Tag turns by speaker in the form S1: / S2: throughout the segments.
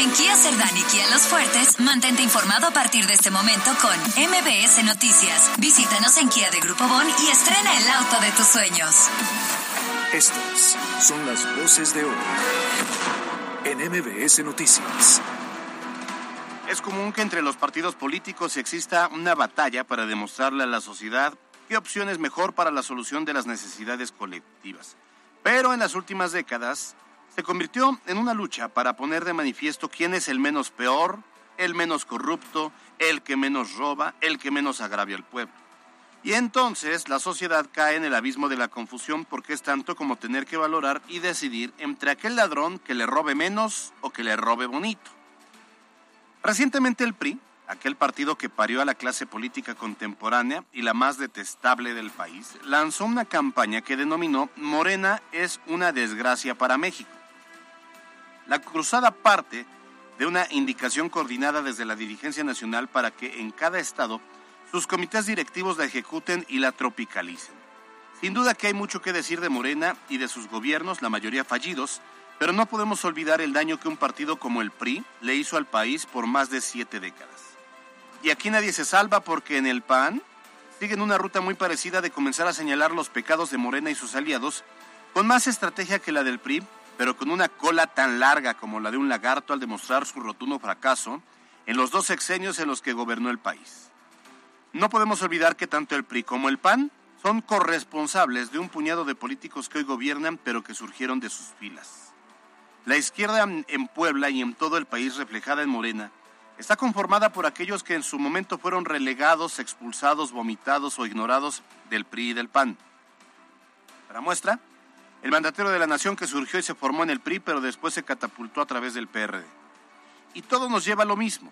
S1: En Kia Cerdán y Kia Los Fuertes, mantente informado a partir de este momento con MBS Noticias. Visítanos en Kia de Grupo Bon y estrena el auto de tus sueños.
S2: Estas son las voces de hoy en MBS Noticias.
S3: Es común que entre los partidos políticos exista una batalla para demostrarle a la sociedad qué opción es mejor para la solución de las necesidades colectivas. Pero en las últimas décadas se convirtió en una lucha para poner de manifiesto quién es el menos peor, el menos corrupto, el que menos roba, el que menos agravia al pueblo. Y entonces la sociedad cae en el abismo de la confusión porque es tanto como tener que valorar y decidir entre aquel ladrón que le robe menos o que le robe bonito. Recientemente el PRI, aquel partido que parió a la clase política contemporánea y la más detestable del país, lanzó una campaña que denominó Morena es una desgracia para México. La cruzada parte de una indicación coordinada desde la dirigencia nacional para que en cada estado sus comités directivos la ejecuten y la tropicalicen. Sin duda que hay mucho que decir de Morena y de sus gobiernos, la mayoría fallidos, pero no podemos olvidar el daño que un partido como el PRI le hizo al país por más de siete décadas. Y aquí nadie se salva porque en el PAN siguen una ruta muy parecida de comenzar a señalar los pecados de Morena y sus aliados, con más estrategia que la del PRI, pero con una cola tan larga como la de un lagarto al demostrar su rotundo fracaso en los dos sexenios en los que gobernó el país. No podemos olvidar que tanto el PRI como el PAN son corresponsables de un puñado de políticos que hoy gobiernan, pero que surgieron de sus filas. La izquierda en Puebla y en todo el país reflejada en Morena está conformada por aquellos que en su momento fueron relegados, expulsados, vomitados o ignorados del PRI y del PAN. Para muestra, el mandatario de la nación que surgió y se formó en el PRI, pero después se catapultó a través del PRD. Y todo nos lleva a lo mismo,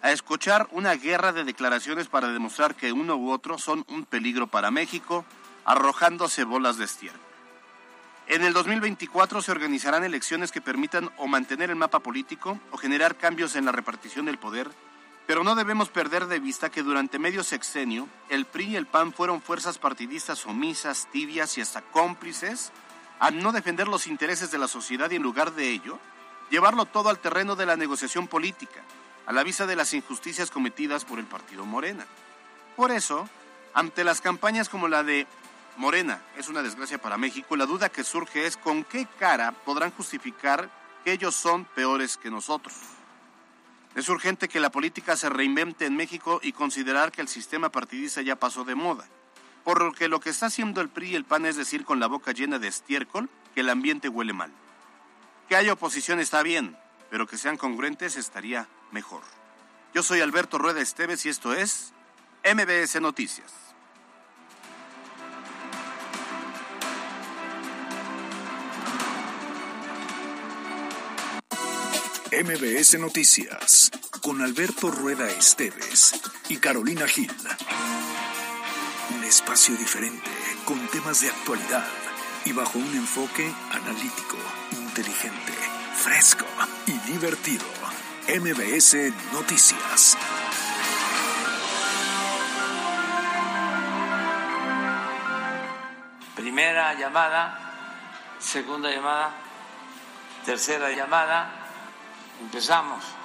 S3: a escuchar una guerra de declaraciones para demostrar que uno u otro son un peligro para México, arrojándose bolas de estiércol. En el 2024 se organizarán elecciones que permitan o mantener el mapa político o generar cambios en la repartición del poder, pero no debemos perder de vista que durante medio sexenio el PRI y el PAN fueron fuerzas partidistas omisas, tibias y hasta cómplices a no defender los intereses de la sociedad y en lugar de ello, llevarlo todo al terreno de la negociación política, a la vista de las injusticias cometidas por el partido Morena. Por eso, ante las campañas como la de Morena es una desgracia para México. La duda que surge es con qué cara podrán justificar que ellos son peores que nosotros. Es urgente que la política se reinvente en México y considerar que el sistema partidista ya pasó de moda. Por que lo que está haciendo el PRI y el PAN es decir con la boca llena de estiércol que el ambiente huele mal. Que haya oposición está bien, pero que sean congruentes estaría mejor. Yo soy Alberto Rueda Esteves y esto es MBS Noticias.
S2: MBS Noticias con Alberto Rueda Esteves y Carolina Gil. Un espacio diferente con temas de actualidad y bajo un enfoque analítico, inteligente, fresco y divertido. MBS Noticias.
S4: Primera llamada, segunda llamada, tercera llamada. Empezamos.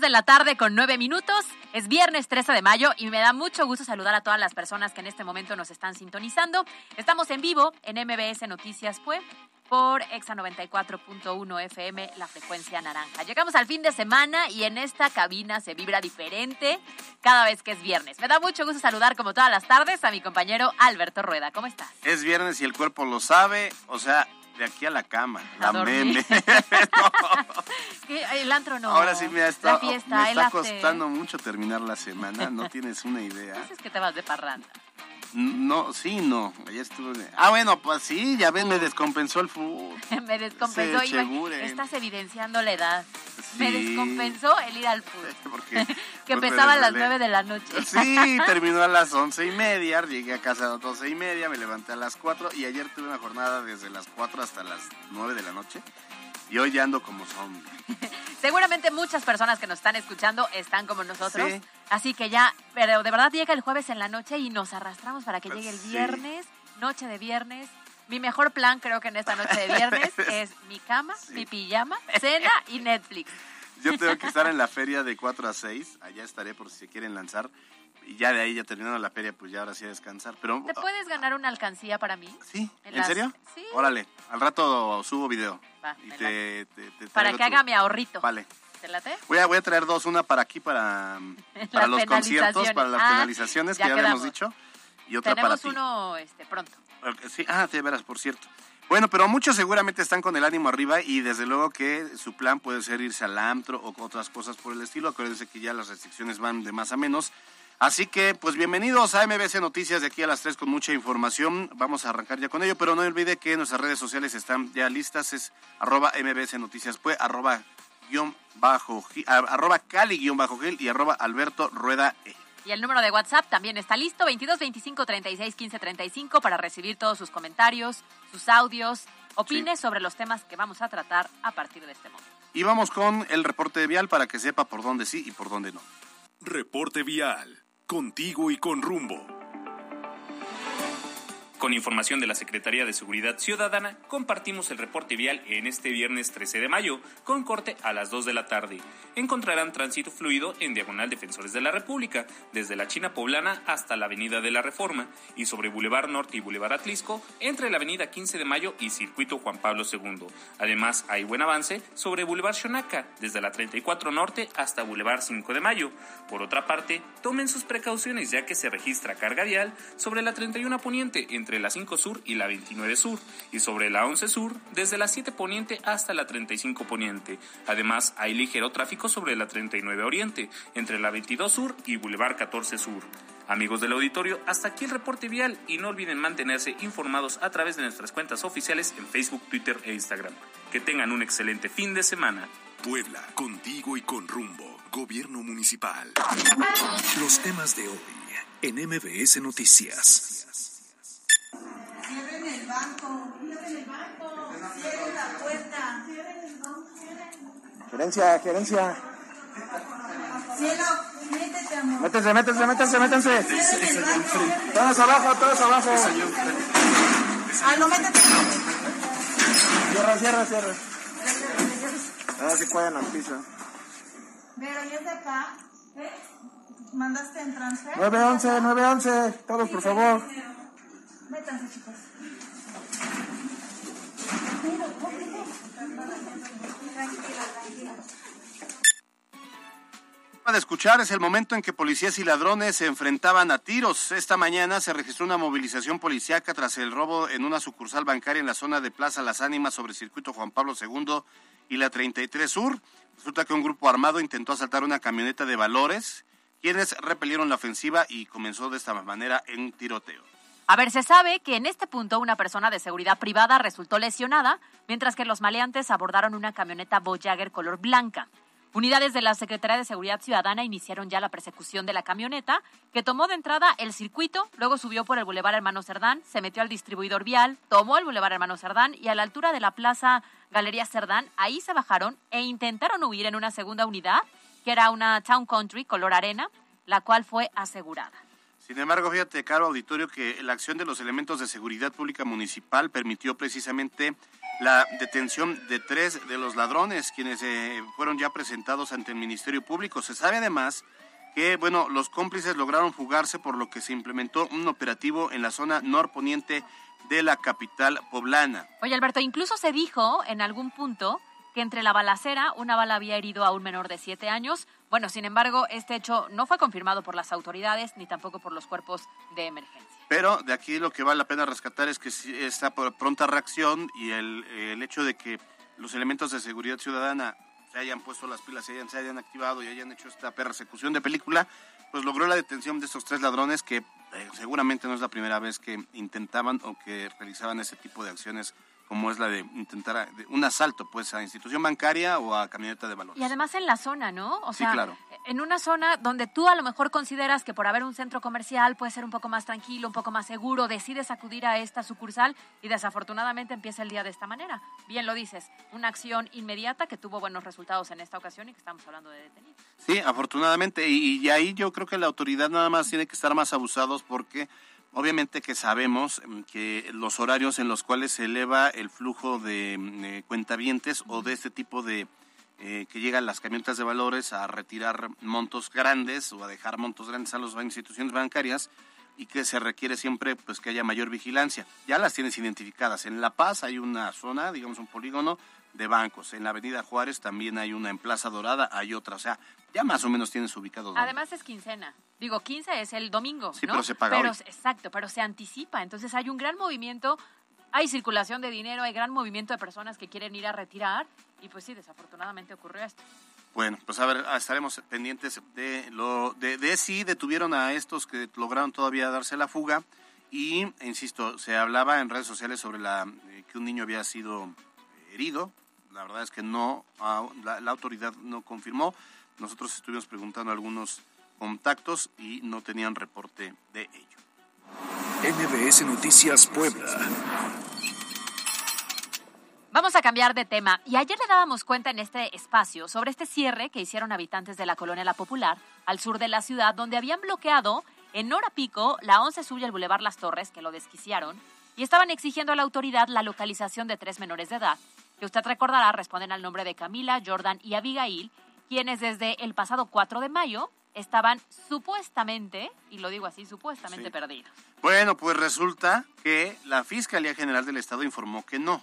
S5: De la tarde con nueve minutos. Es viernes 13 de mayo y me da mucho gusto saludar a todas las personas que en este momento nos están sintonizando. Estamos en vivo en MBS Noticias Pue por Exa 94.1 FM, la frecuencia naranja. Llegamos al fin de semana y en esta cabina se vibra diferente cada vez que es viernes. Me da mucho gusto saludar como todas las tardes a mi compañero Alberto Rueda. ¿Cómo estás?
S3: Es viernes y el cuerpo lo sabe, o sea, de aquí a la cama, la meme.
S5: El antro no.
S3: Ahora sí me ha estado, me está costando mucho terminar la semana, no tienes una idea.
S5: Es que te vas de parranda.
S3: No, sí, no. Ayer estuve. Ah, bueno, pues sí, ya ves, me descompensó el fútbol.
S5: me descompensó. estás evidenciando la edad. Me descompensó el ir al fútbol. que pues empezaba a las nueve de la noche.
S3: Sí, terminó a las once y media. Llegué a casa a las doce y media, me levanté a las cuatro y ayer tuve una jornada desde las cuatro hasta las nueve de la noche. Y hoy ya ando como zombie.
S5: Seguramente muchas personas que nos están escuchando están como nosotros.
S3: Sí.
S5: Así que ya, pero de verdad llega el jueves en la noche y nos arrastramos para que
S3: Pues
S5: llegue el
S3: sí.
S5: viernes, noche de viernes. Mi mejor plan creo que en esta noche de viernes es mi cama, mi pijama, cena y Netflix.
S3: Yo tengo que estar en la feria de 4 a 6. Allá estaré por si se quieren lanzar. Y ya de ahí, ya terminando la feria, pues ya ahora sí a descansar. Pero,
S5: ¿Te puedes ganar una alcancía para mí?
S3: ¿sí?
S5: en
S3: ¿En
S5: las-
S3: serio?
S5: Sí.
S3: Órale, al rato subo video.
S5: Va,
S3: y
S5: me
S3: te, te- te
S5: Para que
S3: tu-
S5: haga mi ahorrito.
S3: Vale.
S5: ¿Te late?
S3: Voy a, voy a traer dos, una para aquí, para, para los conciertos, para las
S5: Ah,
S3: penalizaciones que
S5: ya
S3: habíamos dicho. Y otra para ti.
S5: uno este, pronto.
S3: Sí, ah, de veras, por cierto. Bueno, pero muchos seguramente están con el ánimo arriba y desde luego que su plan puede ser irse al antro o otras cosas por el estilo. Acuérdense que ya las restricciones van de más a menos. Así que, pues bienvenidos a MBC Noticias de aquí a las 3 con mucha información. Vamos a arrancar ya con ello, pero no olvide que nuestras redes sociales están ya listas. Es arroba MBC Noticias, pues arroba guion bajo, arroba Cali guion bajo Gil y arroba Alberto Rueda E.
S5: Y el número de WhatsApp también está listo, 22 25 36 15 35 para recibir todos sus comentarios, sus audios, opines sobre los temas que vamos a tratar a partir de este momento.
S3: Y vamos con el reporte de vial para que sepa por dónde sí y por dónde no.
S2: Reporte vial. Contigo y con rumbo.
S6: Con información de la Secretaría de Seguridad Ciudadana, compartimos el reporte vial en este viernes 13 de mayo, con corte a las 2 de la tarde. Encontrarán tránsito fluido en Diagonal Defensores de la República, desde la China Poblana hasta la Avenida de la Reforma, y sobre Boulevard Norte y Boulevard Atlisco, entre la Avenida 15 de Mayo y Circuito Juan Pablo II. Además, hay buen avance sobre Boulevard Xonaca, desde la 34 Norte hasta Boulevard 5 de Mayo. Por otra parte, tomen sus precauciones ya que se registra carga vial sobre la 31 Poniente entre la 5 Sur y la 29 Sur y sobre la 11 Sur desde la 7 Poniente hasta la 35 Poniente. Además, hay ligero tráfico sobre la 39 Oriente entre la 22 Sur y Boulevard 14 Sur. Amigos del auditorio, hasta aquí el reporte vial y no olviden mantenerse informados a través de nuestras cuentas oficiales en Facebook, Twitter e Instagram. Que tengan un excelente fin de semana.
S2: Puebla, contigo y con rumbo. Gobierno municipal. Los temas de hoy en MBS Noticias.
S7: Gerencia, gerencia.
S8: Cielo, métete, amor.
S7: Métanse, métanse, métanse, métanse.
S8: Cierren el banco.
S7: Todos abajo, todos abajo.
S8: Ah, no, métete.
S7: Cierra, cierra, cierra. Ahora sí pueden al piso.
S8: Pero ¿y es de acá? ¿Eh? ¿Mandaste en transfer?
S7: 911, 911. Todos, por favor.
S8: Métanse, chicos.
S3: De escuchar es el momento en que policías y ladrones se enfrentaban a tiros. Esta mañana se registró una movilización policiaca tras el robo en una sucursal bancaria en la zona de Plaza Las Ánimas sobre el circuito Juan Pablo II y la 33 Sur. Resulta que un grupo armado intentó asaltar una camioneta de valores, quienes repelieron la ofensiva y comenzó de esta manera en tiroteo.
S5: A ver, se sabe que en este punto una persona de seguridad privada resultó lesionada, mientras que los maleantes abordaron una camioneta Voyager color blanca. Unidades de la Secretaría de Seguridad Ciudadana iniciaron ya la persecución de la camioneta, que tomó de entrada el circuito, luego subió por el Boulevard Hermano Cerdán, se metió al distribuidor vial, tomó el Boulevard Hermano Cerdán y a la altura de la Plaza Galería Cerdán, ahí se bajaron e intentaron huir en una segunda unidad, que era una Town Country color arena, la cual fue asegurada.
S3: Sin embargo, fíjate, caro auditorio, que la acción de los elementos de seguridad pública municipal permitió precisamente la detención de tres de los ladrones, quienes eh, fueron ya presentados ante el Ministerio Público. Se sabe además que, bueno, los cómplices lograron fugarse, por lo que se implementó un operativo en la zona norponiente de la capital poblana.
S5: Oye, Alberto, incluso se dijo en algún punto que entre la balacera una bala había herido a un menor de siete años. Bueno, sin embargo, este hecho no fue confirmado por las autoridades ni tampoco por los cuerpos de emergencia.
S3: Pero de aquí lo que vale la pena rescatar es que esta pr- pronta reacción y el, el hecho de que los elementos de seguridad ciudadana se hayan puesto las pilas, se hayan, se hayan activado y hayan hecho esta persecución de película, pues logró la detención de estos tres ladrones que eh, seguramente no es la primera vez que intentaban o que realizaban ese tipo de acciones como es la de intentar un asalto pues a institución bancaria o a camioneta de valores.
S5: Y además en la zona, ¿no? O
S3: Sí,
S5: sea,
S3: claro.
S5: en una zona donde tú a lo mejor consideras que por haber un centro comercial puede ser un poco más tranquilo, un poco más seguro, decides acudir a esta sucursal y desafortunadamente empieza el día de esta manera. Bien lo dices, una acción inmediata que tuvo buenos resultados en esta ocasión y que estamos hablando de detenidos.
S3: Sí, afortunadamente, y, y ahí yo creo que la autoridad nada más tiene que estar más abusados porque obviamente que sabemos mm, que los horarios en los cuales se eleva el flujo de mm, eh, cuentavientes o de este tipo de eh, que llegan las camionetas de valores a retirar montos grandes o a dejar montos grandes a las instituciones bancarias y que se requiere siempre pues que haya mayor vigilancia. Ya las tienes identificadas. En La Paz hay una zona, digamos un polígono de bancos. En la Avenida Juárez también hay una en Plaza Dorada, hay otra. O sea, ya más o menos tienes ubicados. dónde.
S5: Además es quincena. Digo, 15 es el domingo.
S3: Sí,
S5: ¿no?
S3: pero se paga hoy.
S5: Exacto, pero se anticipa. Entonces hay un gran movimiento, hay circulación de dinero, hay gran movimiento de personas que quieren ir a retirar. Y pues sí, desafortunadamente ocurrió esto.
S3: Bueno, pues a ver, ah, estaremos pendientes de lo de, de si detuvieron a estos que lograron todavía darse la fuga y insisto, se hablaba en redes sociales sobre la eh, que un niño había sido herido. La verdad es que no ah, la, la autoridad no confirmó. Nosotros estuvimos preguntando a algunos contactos y no tenían reporte de ello.
S2: MBS Noticias Puebla.
S5: Vamos a cambiar de tema. Y ayer le dábamos cuenta en este espacio sobre este cierre que hicieron habitantes de la colonia La Popular, al sur de la ciudad, donde habían bloqueado en hora pico la 11 Sur y el Boulevard Las Torres, que lo desquiciaron, y estaban exigiendo a la autoridad la localización de tres menores de edad, que usted recordará responden al nombre de Camila, Jordan y Abigail, quienes desde el pasado 4 de mayo estaban supuestamente, y lo digo así, supuestamente
S3: Sí.
S5: perdidos.
S3: Bueno, pues resulta que la Fiscalía General del Estado informó que no.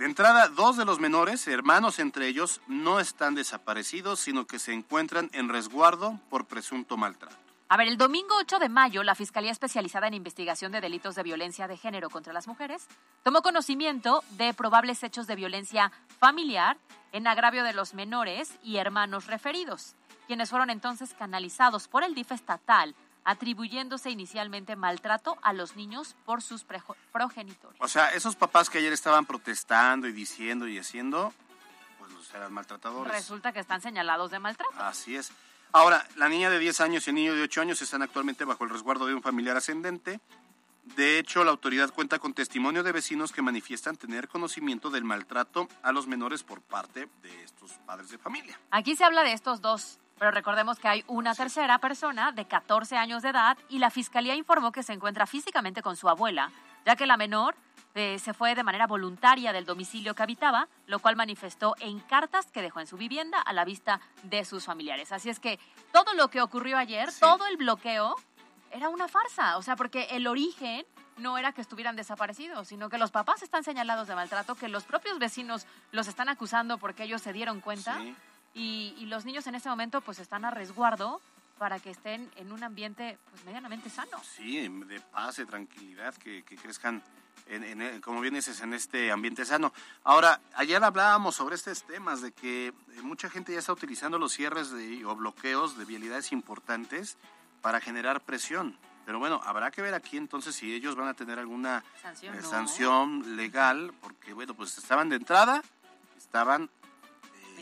S3: De entrada, dos de los menores, hermanos entre ellos, no están desaparecidos, sino que se encuentran en resguardo por presunto maltrato.
S5: A ver, el domingo 8 de mayo, la Fiscalía Especializada en Investigación de Delitos de Violencia de Género contra las Mujeres tomó conocimiento de probables hechos de violencia familiar en agravio de los menores y hermanos referidos, quienes fueron entonces canalizados por el DIF estatal, atribuyéndose inicialmente maltrato a los niños por sus progenitores.
S3: O sea, esos papás que ayer estaban protestando y diciendo y haciendo, pues los eran maltratadores.
S5: Resulta que están señalados de maltrato.
S3: Así es. Ahora, la niña de 10 años y el niño de 8 años están actualmente bajo el resguardo de un familiar ascendente. De hecho, la autoridad cuenta con testimonio de vecinos que manifiestan tener conocimiento del maltrato a los menores por parte de estos padres de familia.
S5: Aquí se habla de estos dos, pero recordemos que hay una tercera persona de 14 años de edad y la fiscalía informó que se encuentra físicamente con su abuela, ya que la menor eh, se fue de manera voluntaria del domicilio que habitaba, lo cual manifestó en cartas que dejó en su vivienda a la vista de sus familiares. Así es que todo lo que ocurrió ayer,
S3: Sí.
S5: todo el bloqueo, era una farsa, o sea, porque el origen no era que estuvieran desaparecidos, sino que los papás están señalados de maltrato, que los propios vecinos los están acusando porque ellos se dieron cuenta
S3: Sí.
S5: Y, y los niños en este momento pues están a resguardo para que estén en un ambiente pues medianamente sano.
S3: Sí, de paz, de tranquilidad, que, que crezcan, en, en- como bien dices, en este ambiente sano. Ahora, ayer hablábamos sobre estos temas de que eh, mucha gente ya está utilizando los cierres de- o bloqueos de vialidades importantes para generar presión. Pero bueno, habrá que ver aquí entonces si ellos van a tener alguna
S5: Sanción,
S3: eh,
S5: no.
S3: sanción legal, porque bueno, pues estaban de entrada, estaban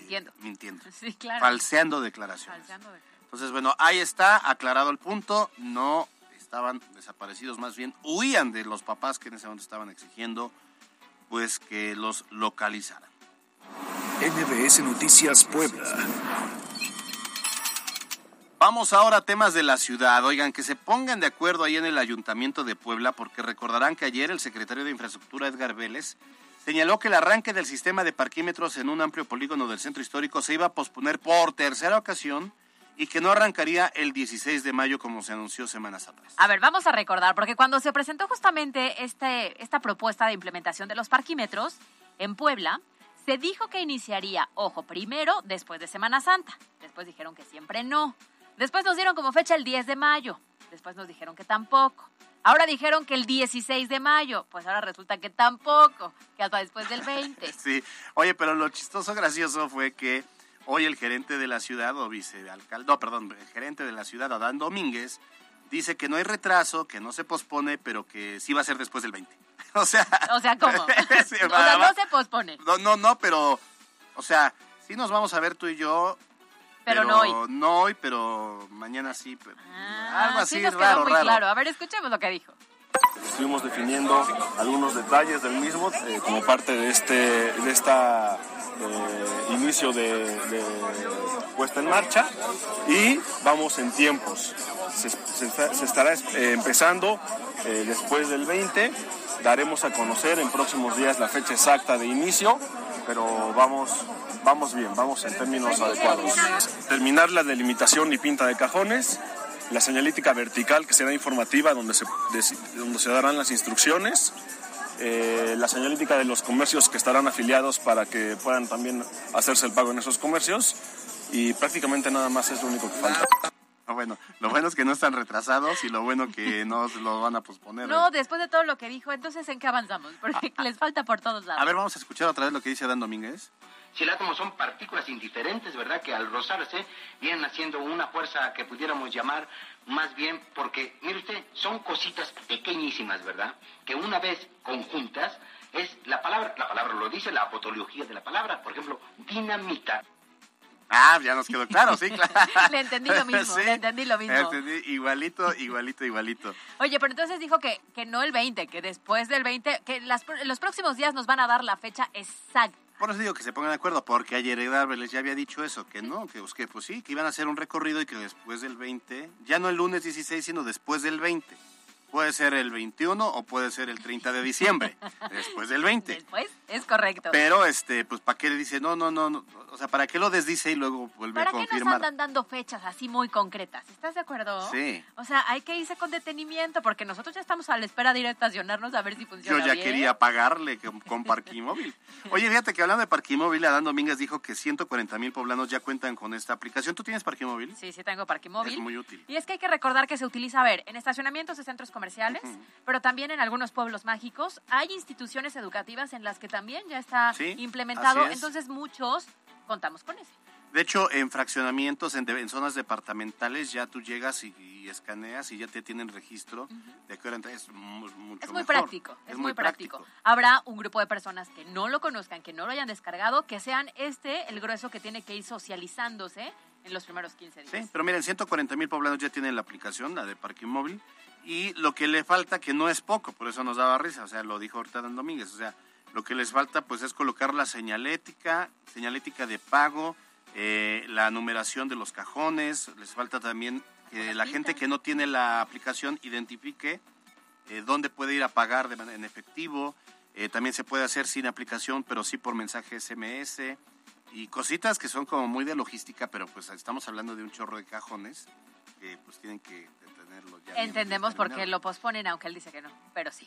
S5: Mintiendo.
S3: mintiendo,
S5: Sí, claro.
S3: falseando declaraciones.
S5: Falseando de-
S3: Entonces, bueno, ahí está aclarado el punto. No estaban desaparecidos, más bien huían de los papás que en ese momento estaban exigiendo pues que los localizaran.
S2: MBS Noticias Puebla.
S3: Vamos ahora a temas de la ciudad. Oigan, que se pongan de acuerdo ahí en el Ayuntamiento de Puebla, porque recordarán que ayer el secretario de Infraestructura, Edgar Vélez, señaló que el arranque del sistema de parquímetros en un amplio polígono del centro histórico se iba a posponer por tercera ocasión y que no arrancaría el 16 de mayo como se anunció semanas atrás.
S5: A ver, vamos a recordar, porque cuando se presentó justamente este, esta propuesta de implementación de los parquímetros en Puebla, se dijo que iniciaría, ojo, primero después de Semana Santa. Después dijeron que siempre no. Después nos dieron como fecha el 10 de mayo. Después nos dijeron que tampoco. Ahora dijeron que el 16 de mayo. Pues ahora resulta que tampoco, que hasta después del 20.
S3: Sí, oye, pero lo chistoso, gracioso fue que hoy el gerente de la ciudad, o vicealcalde, no, perdón, el gerente de la ciudad, Adán Domínguez, dice que no hay retraso, que no se pospone, pero que sí va a ser después del 20. O sea,
S5: O sea, ¿cómo?
S3: Sí,
S5: o sea, no se pospone.
S3: no, no, no, pero, o sea, sí nos vamos a ver tú y yo.
S5: Pero no hoy.
S3: No hoy, pero mañana sí. pero-
S5: Ah,
S3: algo así
S5: sí nos
S3: raro,
S5: quedó muy
S3: raro.
S5: claro. A ver, escuchemos lo que dijo.
S9: Estuvimos definiendo algunos detalles del mismo eh, como parte de este de esta eh, inicio de, de puesta en marcha y vamos en tiempos. Se, se está- se estará eh, empezando eh, después del 20. Daremos a conocer en próximos días la fecha exacta de inicio, pero vamos vamos bien, vamos en términos adecuados. Terminar la delimitación y pinta de cajones la señalítica vertical que será informativa donde se, de- donde se darán las instrucciones, eh, la señalítica de los comercios que estarán afiliados para que puedan también hacerse el pago en esos comercios y prácticamente nada más es lo único que falta.
S3: Ah, bueno, lo bueno es que no están retrasados y lo bueno que no lo van a posponer.
S5: No, después de todo lo que dijo, entonces ¿en qué avanzamos? Porque les falta por todos lados.
S3: A ver, vamos a escuchar otra vez lo que dice Dan Domínguez.
S10: Si el átomo son partículas indiferentes, ¿verdad? Que al rozarse vienen haciendo una fuerza que pudiéramos llamar más bien porque, mire usted, son cositas pequeñísimas, ¿verdad? Que una vez conjuntas es la palabra, la palabra lo dice, la apotología de la palabra. Por ejemplo, dinamita.
S3: Ah, ya nos quedó claro, sí, claro.
S5: Le entendí lo mismo, le entendí lo mismo.
S3: Entendí, igualito, igualito, igualito.
S5: Oye, pero entonces dijo que, que no el 20, que después del 20, que las, los próximos días nos van a dar la fecha exacta.
S3: Por eso digo que se pongan de acuerdo, porque ayer Ed Arbeles ya había dicho eso, que no, que, pues, que pues sí, que iban a hacer un recorrido y que después del 20, ya no el lunes 16, sino después del 20. Puede ser el 21 o puede ser el 30 de diciembre, después del 20.
S5: Después, es correcto.
S3: Pero, este, pues, ¿para qué le dice? No, no, no, no, o sea, ¿para qué lo desdice y luego vuelve
S5: ¿Para
S3: a
S5: qué nos
S3: confirmar?
S5: andan dando fechas así muy concretas? ¿Estás de acuerdo?
S3: Sí.
S5: O sea, hay que irse con detenimiento porque nosotros ya estamos a la espera de ir a estacionarnos a ver si
S3: Yo
S5: funciona
S3: ya
S5: bien.
S3: quería pagarle con, con Parquimóvil. Oye, fíjate que hablando de Parquimóvil, Adán Domínguez dijo que 140 mil poblanos ya cuentan con esta aplicación. ¿Tú tienes Parquimóvil?
S5: Sí, sí tengo parque móvil.
S3: Es muy útil.
S5: Y es que hay que recordar que se utiliza, a ver, en estacionamientos de centros comerciales, pero también en algunos pueblos mágicos. Hay instituciones educativas en las que también ya está
S3: Sí,
S5: implementado.
S3: es.
S5: Entonces muchos contamos con ese.
S3: De hecho, en fraccionamientos, en, de- en zonas departamentales, ya tú llegas y, y escaneas y ya te tienen registro de qué hora entras. Es mucho
S5: Es muy
S3: mejor.
S5: práctico, es, muy práctico. Habrá un grupo de personas que no lo conozcan, que no lo hayan descargado, que sean este el grueso que tiene que ir socializándose en los primeros 15 días.
S3: Sí, pero miren, 140 mil poblanos ya tienen la aplicación, la de Parking Móvil, y lo que le falta, que no es poco, por eso nos daba risa, o sea, lo dijo ahorita Dan Domínguez, o sea, lo que les falta pues es colocar la señalética, señalética de pago, eh, la numeración de los cajones, les falta también que la gente que no tiene la aplicación identifique eh, dónde puede ir a pagar de en efectivo, eh, también se puede hacer sin aplicación, pero sí por mensaje SMS, y cositas que son como muy de logística, pero pues estamos hablando de un chorro de cajones que pues tienen que tenerlo ya. bien
S5: Entendemos por qué lo posponen, aunque él dice que no, pero sí.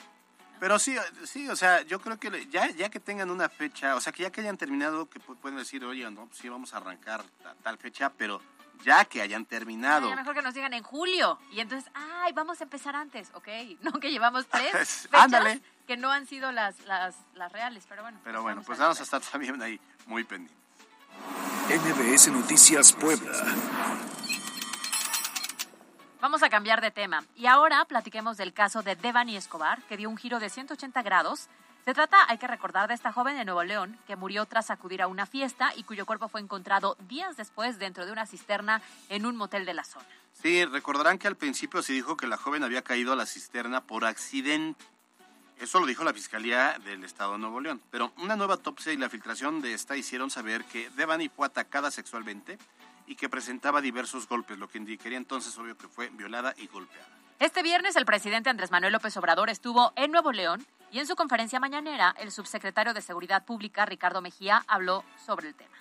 S3: Pero sí, sí, o sea, yo creo que ya, ya que tengan una fecha, o sea, que ya que hayan terminado, que pu- pueden decir, oye, no, pues sí, vamos a arrancar ta- tal fecha, pero ya que hayan terminado.
S5: Sería mejor que nos digan en julio. Y entonces, ay, vamos a empezar antes, ¿ok? No que llevamos tres
S3: Pues,
S5: fechas
S3: ándale.
S5: que no han sido las, las, las reales, pero bueno.
S3: Pero bueno, pues
S5: a
S3: vamos a estar también ahí muy pendientes.
S2: MBS Noticias Puebla.
S5: Vamos a cambiar de tema y ahora platiquemos del caso de Devani Escobar, que dio un giro de 180 grados. Se trata, hay que recordar, de esta joven de Nuevo León que murió tras acudir a una fiesta y cuyo cuerpo fue encontrado días después dentro de una cisterna en un motel de la zona.
S3: Sí, recordarán que al principio se dijo que la joven había caído a la cisterna por accidente. Eso lo dijo la Fiscalía del Estado de Nuevo León. Pero una nueva autopsia y la filtración de esta hicieron saber que Devani fue atacada sexualmente y que presentaba diversos golpes, lo que indicaría entonces obvio que fue violada y golpeada.
S5: Este viernes el presidente Andrés Manuel López Obrador estuvo en Nuevo León y en su conferencia mañanera el subsecretario de Seguridad Pública Ricardo Mejía habló sobre el tema.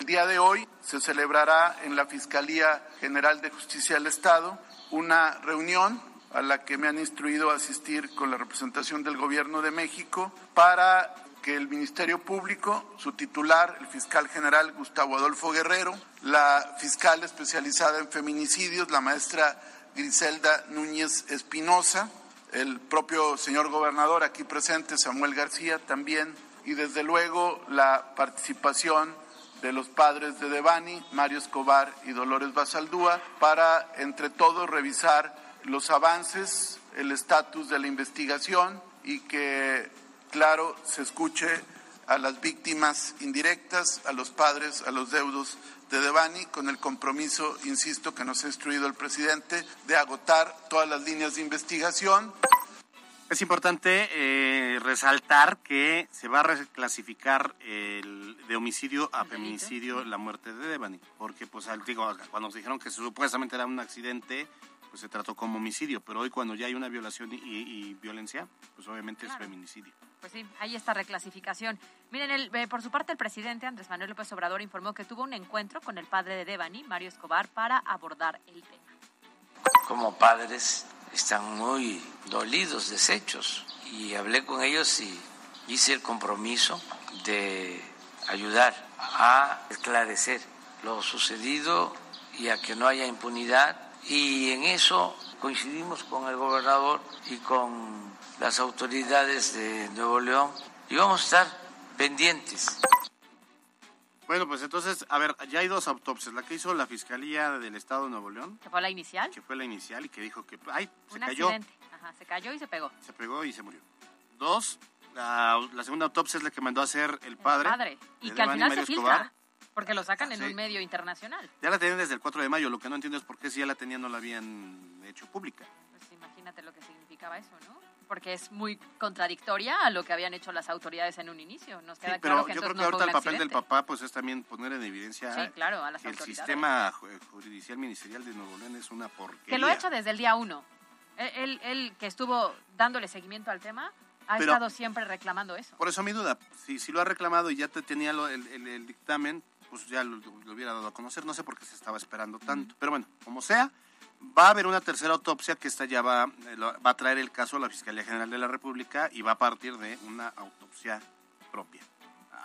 S11: El día de hoy se celebrará en la Fiscalía General de Justicia del Estado una reunión a la que me han instruido a asistir con la representación del Gobierno de México para que el Ministerio Público, su titular, el fiscal general Gustavo Adolfo Guerrero, la fiscal especializada en feminicidios, la maestra Griselda Núñez Espinosa, el propio señor gobernador aquí presente, Samuel García, también, y desde luego la participación de los padres de Devani, Mario Escobar y Dolores Basaldúa, para entre todos revisar los avances, el estatus de la investigación y que, claro, se escuche a las víctimas indirectas, a los padres, a los deudos de Devani, con el compromiso, insisto, que nos ha instruido el presidente, de agotar todas las líneas de investigación.
S3: Es importante eh, resaltar que se va a reclasificar el, de homicidio a feminicidio la muerte de Devani, porque pues al, digo, cuando nos dijeron que supuestamente era un accidente, pues se trató como homicidio, pero hoy cuando ya hay una violación y, y violencia, pues obviamente es feminicidio.
S5: Pues sí, hay esta reclasificación. Miren, el, eh, por su parte el presidente Andrés Manuel López Obrador informó que tuvo un encuentro con el padre de Devani, Mario Escobar, para abordar el tema.
S4: Como padres están muy dolidos, deshechos, y hablé con ellos y hice el compromiso de ayudar a esclarecer lo sucedido y a que no haya impunidad y en eso coincidimos con el gobernador y con las autoridades de Nuevo León y vamos a estar pendientes.
S3: Bueno, pues entonces, a ver, ya hay dos autopsias. La que hizo la Fiscalía del Estado de Nuevo León.
S5: ¿Que fue la inicial?
S3: Que fue la inicial y que dijo que, ay, se
S5: un
S3: cayó.
S5: accidente. Ajá, se cayó y se pegó.
S3: Se pegó y se murió. Dos, la, la segunda autopsia es la que mandó a hacer el padre.
S5: Padre. Y que al final se filtra. Porque lo sacan en
S3: Sí.
S5: un medio internacional.
S3: Ya la tenían desde el 4 de mayo. Lo que no entiendo es por qué si ya la tenían no la habían hecho pública.
S5: Pues imagínate lo que significaba eso, ¿no? Porque es muy contradictoria a lo que habían hecho las autoridades en un inicio. Nos
S3: Sí,
S5: queda
S3: pero
S5: claro que
S3: yo creo que
S5: no
S3: ahorita el papel del papá pues es también poner en evidencia
S5: Sí, claro, a las
S3: que el sistema ju- judicial ministerial de Nuevo León es una porquería.
S5: Que lo ha hecho desde el día uno. Él, él- él que estuvo dándole seguimiento al tema, ha
S3: Pero-
S5: estado siempre reclamando eso.
S3: Por eso mi duda, si, si lo ha reclamado y ya te tenía lo- el, el- el dictamen, pues ya lo, hubiera dado a conocer. No sé por qué se estaba esperando tanto. Pero bueno, como sea, va a haber una tercera autopsia que esta ya va, eh, va a traer el caso a la Fiscalía General de la República y va a partir de una autopsia propia.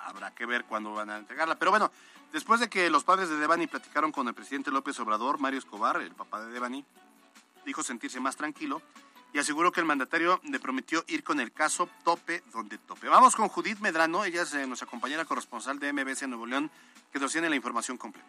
S3: Habrá que ver cuándo van a entregarla. Pero bueno, después de que los padres de Devani platicaron con el presidente López Obrador, Mario Escobar, el papá de Devani, dijo sentirse más tranquilo y aseguró que el mandatario le prometió ir con el caso tope donde tope. Vamos con Judith Medrano, ella es eh, nuestra compañera corresponsal de MBC Nuevo León, que nos tiene la información completa.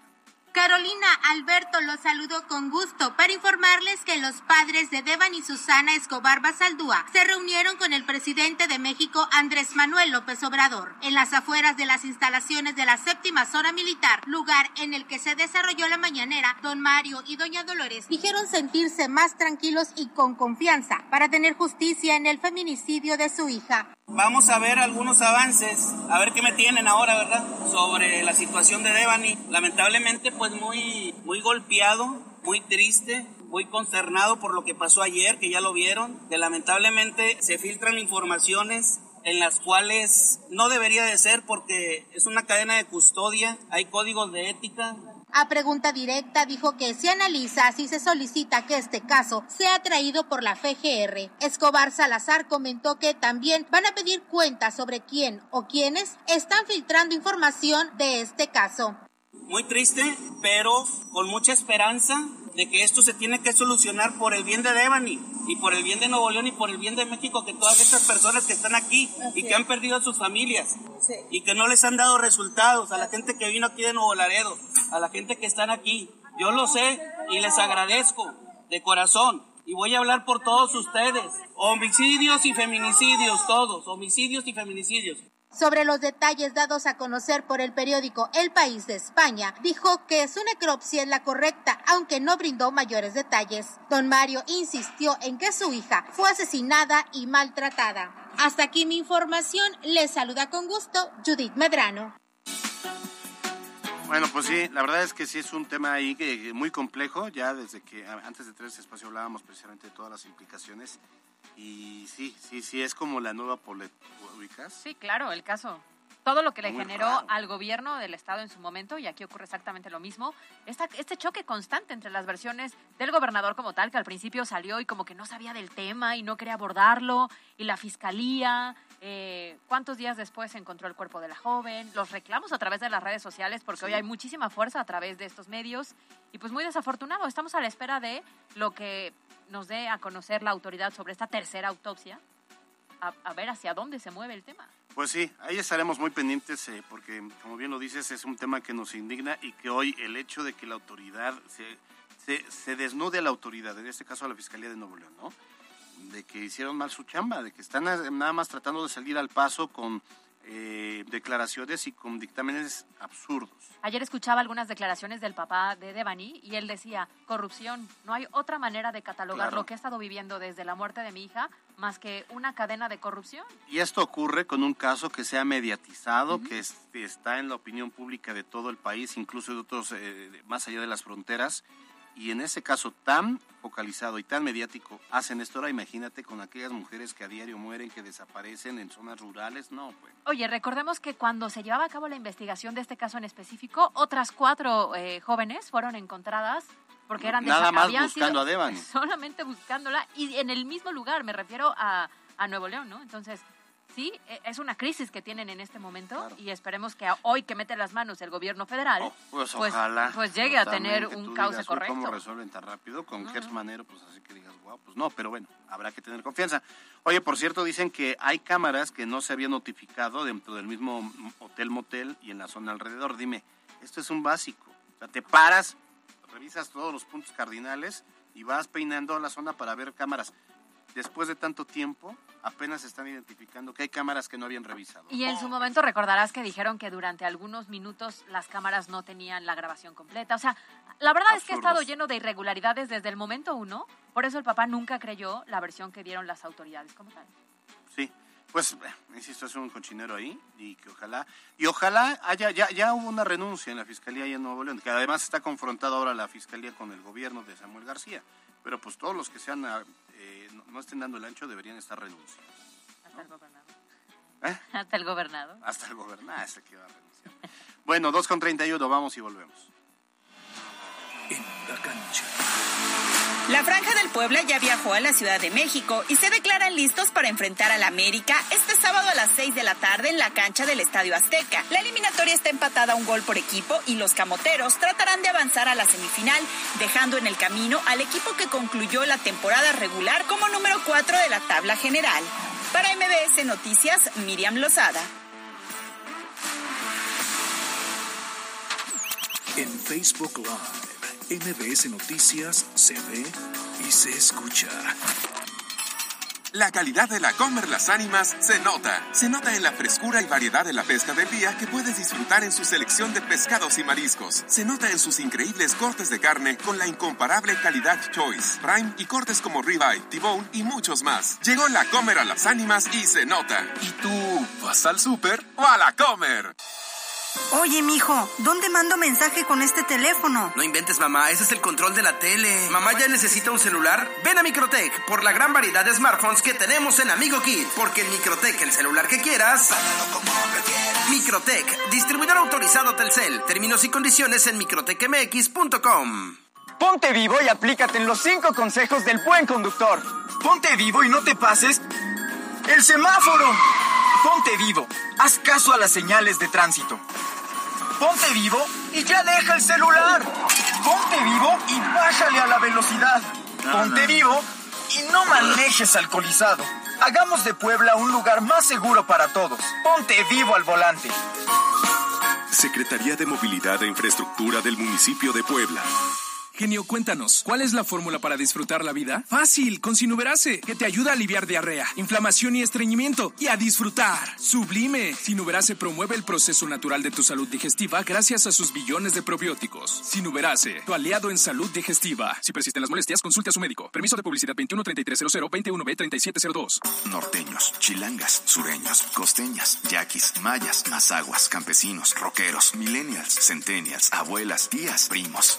S12: Carolina Alberto los saludó con gusto para informarles que los padres de Devan y Susana Escobar Basaldúa se reunieron con el presidente de México Andrés Manuel López Obrador en las afueras de las instalaciones de la séptima zona militar, lugar en el que se desarrolló la mañanera. Don Mario y doña Dolores dijeron sentirse más tranquilos y con confianza para tener justicia en el feminicidio de su hija.
S13: Vamos a ver algunos avances, a ver qué me tienen ahora, ¿verdad? Sobre la situación de Devani. Lamentablemente, pues muy, muy golpeado, muy triste, muy consternado por lo que pasó ayer, que ya lo vieron, que lamentablemente se filtran informaciones en las cuales no debería de ser porque es una cadena de custodia, hay códigos de ética,
S12: A pregunta directa dijo que se analiza si se solicita que este caso sea traído por la FGR. Escobar Salazar comentó que también van a pedir cuentas sobre quién o quiénes están filtrando información de este caso.
S13: muy triste, pero con mucha esperanza de que esto se tiene que solucionar por el bien de Devani y por el bien de Nuevo León y por el bien de México, que todas estas personas que están aquí y que han perdido a sus familias y que no les han dado resultados, a la gente que vino aquí de Nuevo Laredo, a la gente que están aquí. Yo lo sé y les agradezco de corazón. Y voy a hablar por todos ustedes. Homicidios y feminicidios, todos. Homicidios y feminicidios.
S12: Sobre los detalles dados a conocer por el periódico El País de España, dijo que su necropsia es la correcta, aunque no brindó mayores detalles. Don Mario insistió en que su hija fue asesinada y maltratada. Hasta aquí mi información. Les saluda con gusto Judith Medrano.
S3: Bueno, pues sí, la verdad es que sí es un tema ahí muy complejo, ya desde que antes de tener este espacio hablábamos precisamente de todas las implicaciones y sí, sí, sí, es como la nueva polet, ¿ubicas?
S5: Sí, claro, el caso. Todo lo que le
S3: Muy
S5: generó
S3: raro.
S5: al gobierno del Estado en su momento, y aquí ocurre exactamente lo mismo, esta, este choque constante entre las versiones del gobernador como tal, que al principio salió y como que no sabía del tema y no quería abordarlo, y la fiscalía, eh, cuántos días después se encontró el cuerpo de la joven, los reclamos a través de las redes sociales, porque hoy hay muchísima fuerza a través de estos medios, y pues muy desafortunado, estamos a la espera de lo que nos dé a conocer la autoridad sobre esta tercera autopsia, a, a ver hacia dónde se mueve el tema.
S3: Pues sí, ahí estaremos muy pendientes eh, porque, como bien lo dices, es un tema que nos indigna y que hoy el hecho de que la autoridad se, se, se desnude a la autoridad, en este caso a la Fiscalía de Nuevo León, ¿no? de que hicieron mal su chamba, de que están nada más tratando de salir al paso con eh, declaraciones y con dictámenes absurdos.
S5: Ayer escuchaba algunas declaraciones del papá de Devani y él decía, corrupción, no hay otra manera de catalogar
S3: Claro.
S5: lo que he estado viviendo desde la muerte de mi hija más que una cadena de corrupción.
S3: Y esto ocurre con un caso que se ha mediatizado, que es- está en la opinión pública de todo el país, incluso de otros, eh, más allá de las fronteras. Y en ese caso tan focalizado y tan mediático hacen esto, ahora imagínate con aquellas mujeres que a diario mueren, que desaparecen en zonas rurales, no, pues.
S5: Oye, recordemos que cuando se llevaba a cabo la investigación de este caso en específico, otras cuatro eh, jóvenes fueron encontradas porque eran
S3: Nada
S5: desa-
S3: más buscando a Devani.
S5: Solamente buscándola y en el mismo lugar, me refiero a, a Nuevo León, ¿no? Entonces, sí, e- es una crisis que tienen en este momento y esperemos que hoy que mete las manos el gobierno federal,
S3: Pues,
S5: pues,
S3: ojalá.
S5: pues llegue a tener un cauce
S3: digas, "Uy,
S5: correcto.
S3: ¿Cómo resuelven tan rápido? Con Gers Manero, pues así que digas, wow, pues no, pero bueno, habrá que tener confianza. Oye, por cierto, dicen que hay cámaras que no se habían notificado dentro del mismo hotel motel y en la zona alrededor. Dime, esto es un básico. O sea, te paras, revisas todos los puntos cardinales y vas peinando la zona para ver cámaras. Después de tanto tiempo, apenas están identificando que hay cámaras que no habían revisado.
S5: Y en su momento recordarás que dijeron que durante algunos minutos las cámaras no tenían la grabación completa. O sea, la verdad es que ha estado lleno de irregularidades desde el momento uno. Por eso el papá nunca creyó la versión que dieron las autoridades como tal.
S3: Sí, pues, eh, insisto, es un cochinero ahí y que ojalá, y ojalá haya, ya, ya hubo una renuncia en la Fiscalía ahí en Nuevo León, que además está confrontada ahora la Fiscalía con el gobierno de Samuel García, pero pues todos los que sean, ah, eh, no, no estén dando el ancho deberían estar renunciando.
S5: Hasta el gobernador.
S3: ¿Eh?
S5: Hasta el gobernador.
S3: Hasta el gobernador, ese que va a renunciar. Bueno, 2 con 31, vamos y volvemos.
S2: En la cancha.
S14: La Franja del Puebla ya viajó a la Ciudad de México y se declaran listos para enfrentar al América este sábado a las 6 de la tarde en la cancha del Estadio Azteca. La eliminatoria está empatada a un gol por equipo y los camoteros tratarán de avanzar a la semifinal, dejando en el camino al equipo que concluyó la temporada regular como número 4 de la tabla general. Para MBS Noticias, Miriam Lozada.
S2: En Facebook Live, MBS Noticias se ve y se escucha.
S15: La calidad de la Comer Las Ánimas se nota. Se nota en la frescura y variedad de la pesca del día que puedes disfrutar en su selección de pescados y mariscos. Se nota en sus increíbles cortes de carne con la incomparable calidad Choice, Prime y cortes como Ribeye, T-Bone y muchos más. Llegó la Comer a las Ánimas y se nota. ¿Y tú vas al súper o a la Comer?
S16: Oye, mijo, ¿dónde mando mensaje con este teléfono?
S17: No inventes, mamá, ese es el control de la tele. Mamá ya necesita un celular. Ven a Microtech por la gran variedad de smartphones que tenemos en Amigo Kit. Porque en Microtech el celular que quieras. Microtech, distribuidor autorizado Telcel. Términos y condiciones en microtechmx.com.
S18: Ponte vivo y aplícate en los cinco consejos del buen conductor. Ponte vivo y no te pases el semáforo. Ponte vivo. Haz caso a las señales de tránsito. Ponte vivo y ya deja el celular. Ponte vivo y bájale a la velocidad. Ponte vivo y no manejes alcoholizado. Hagamos de Puebla un lugar más seguro para todos. Ponte vivo al volante.
S2: Secretaría de Movilidad e Infraestructura del municipio de Puebla.
S19: Genio, cuéntanos, ¿cuál es la fórmula para disfrutar la vida? Fácil, con Sinuberase, que te ayuda a aliviar diarrea, inflamación y estreñimiento y a disfrutar. Sublime. Sinuberase promueve el proceso natural de tu salud digestiva gracias a sus billones de probióticos. Sinuberase, tu aliado en salud digestiva. Si persisten las molestias, consulte a su médico. Permiso de publicidad 213300 21B3702.
S20: Norteños, chilangas, sureños, costeñas, yaquis, mayas, mazaguas, campesinos, rockeros, millennials, centennials, abuelas, tías, primos.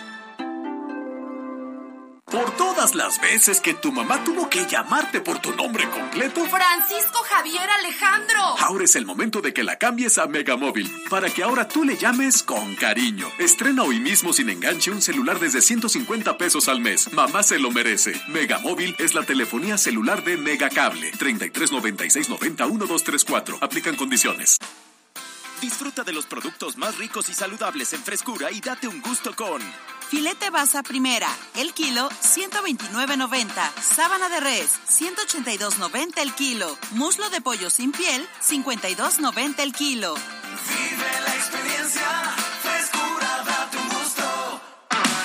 S2: Por todas las veces que tu mamá tuvo que llamarte por tu nombre completo,
S21: Francisco Javier Alejandro.
S2: ahora es el momento de que la cambies a Megamóvil, para que ahora tú le llames con cariño. Estrena hoy mismo sin enganche un celular desde 150 pesos al mes. Mamá se lo merece. Megamóvil es la telefonía celular de Megacable. 33 96 90 1234. Aplican condiciones.
S22: Disfruta de los productos más ricos y saludables en frescura y date un gusto con
S23: Filete basa primera, el kilo 129.90. Sábana de res 182.90 el kilo. Muslo de pollo sin piel 52.90 el kilo.
S22: Vive la experiencia, frescura, date un gusto.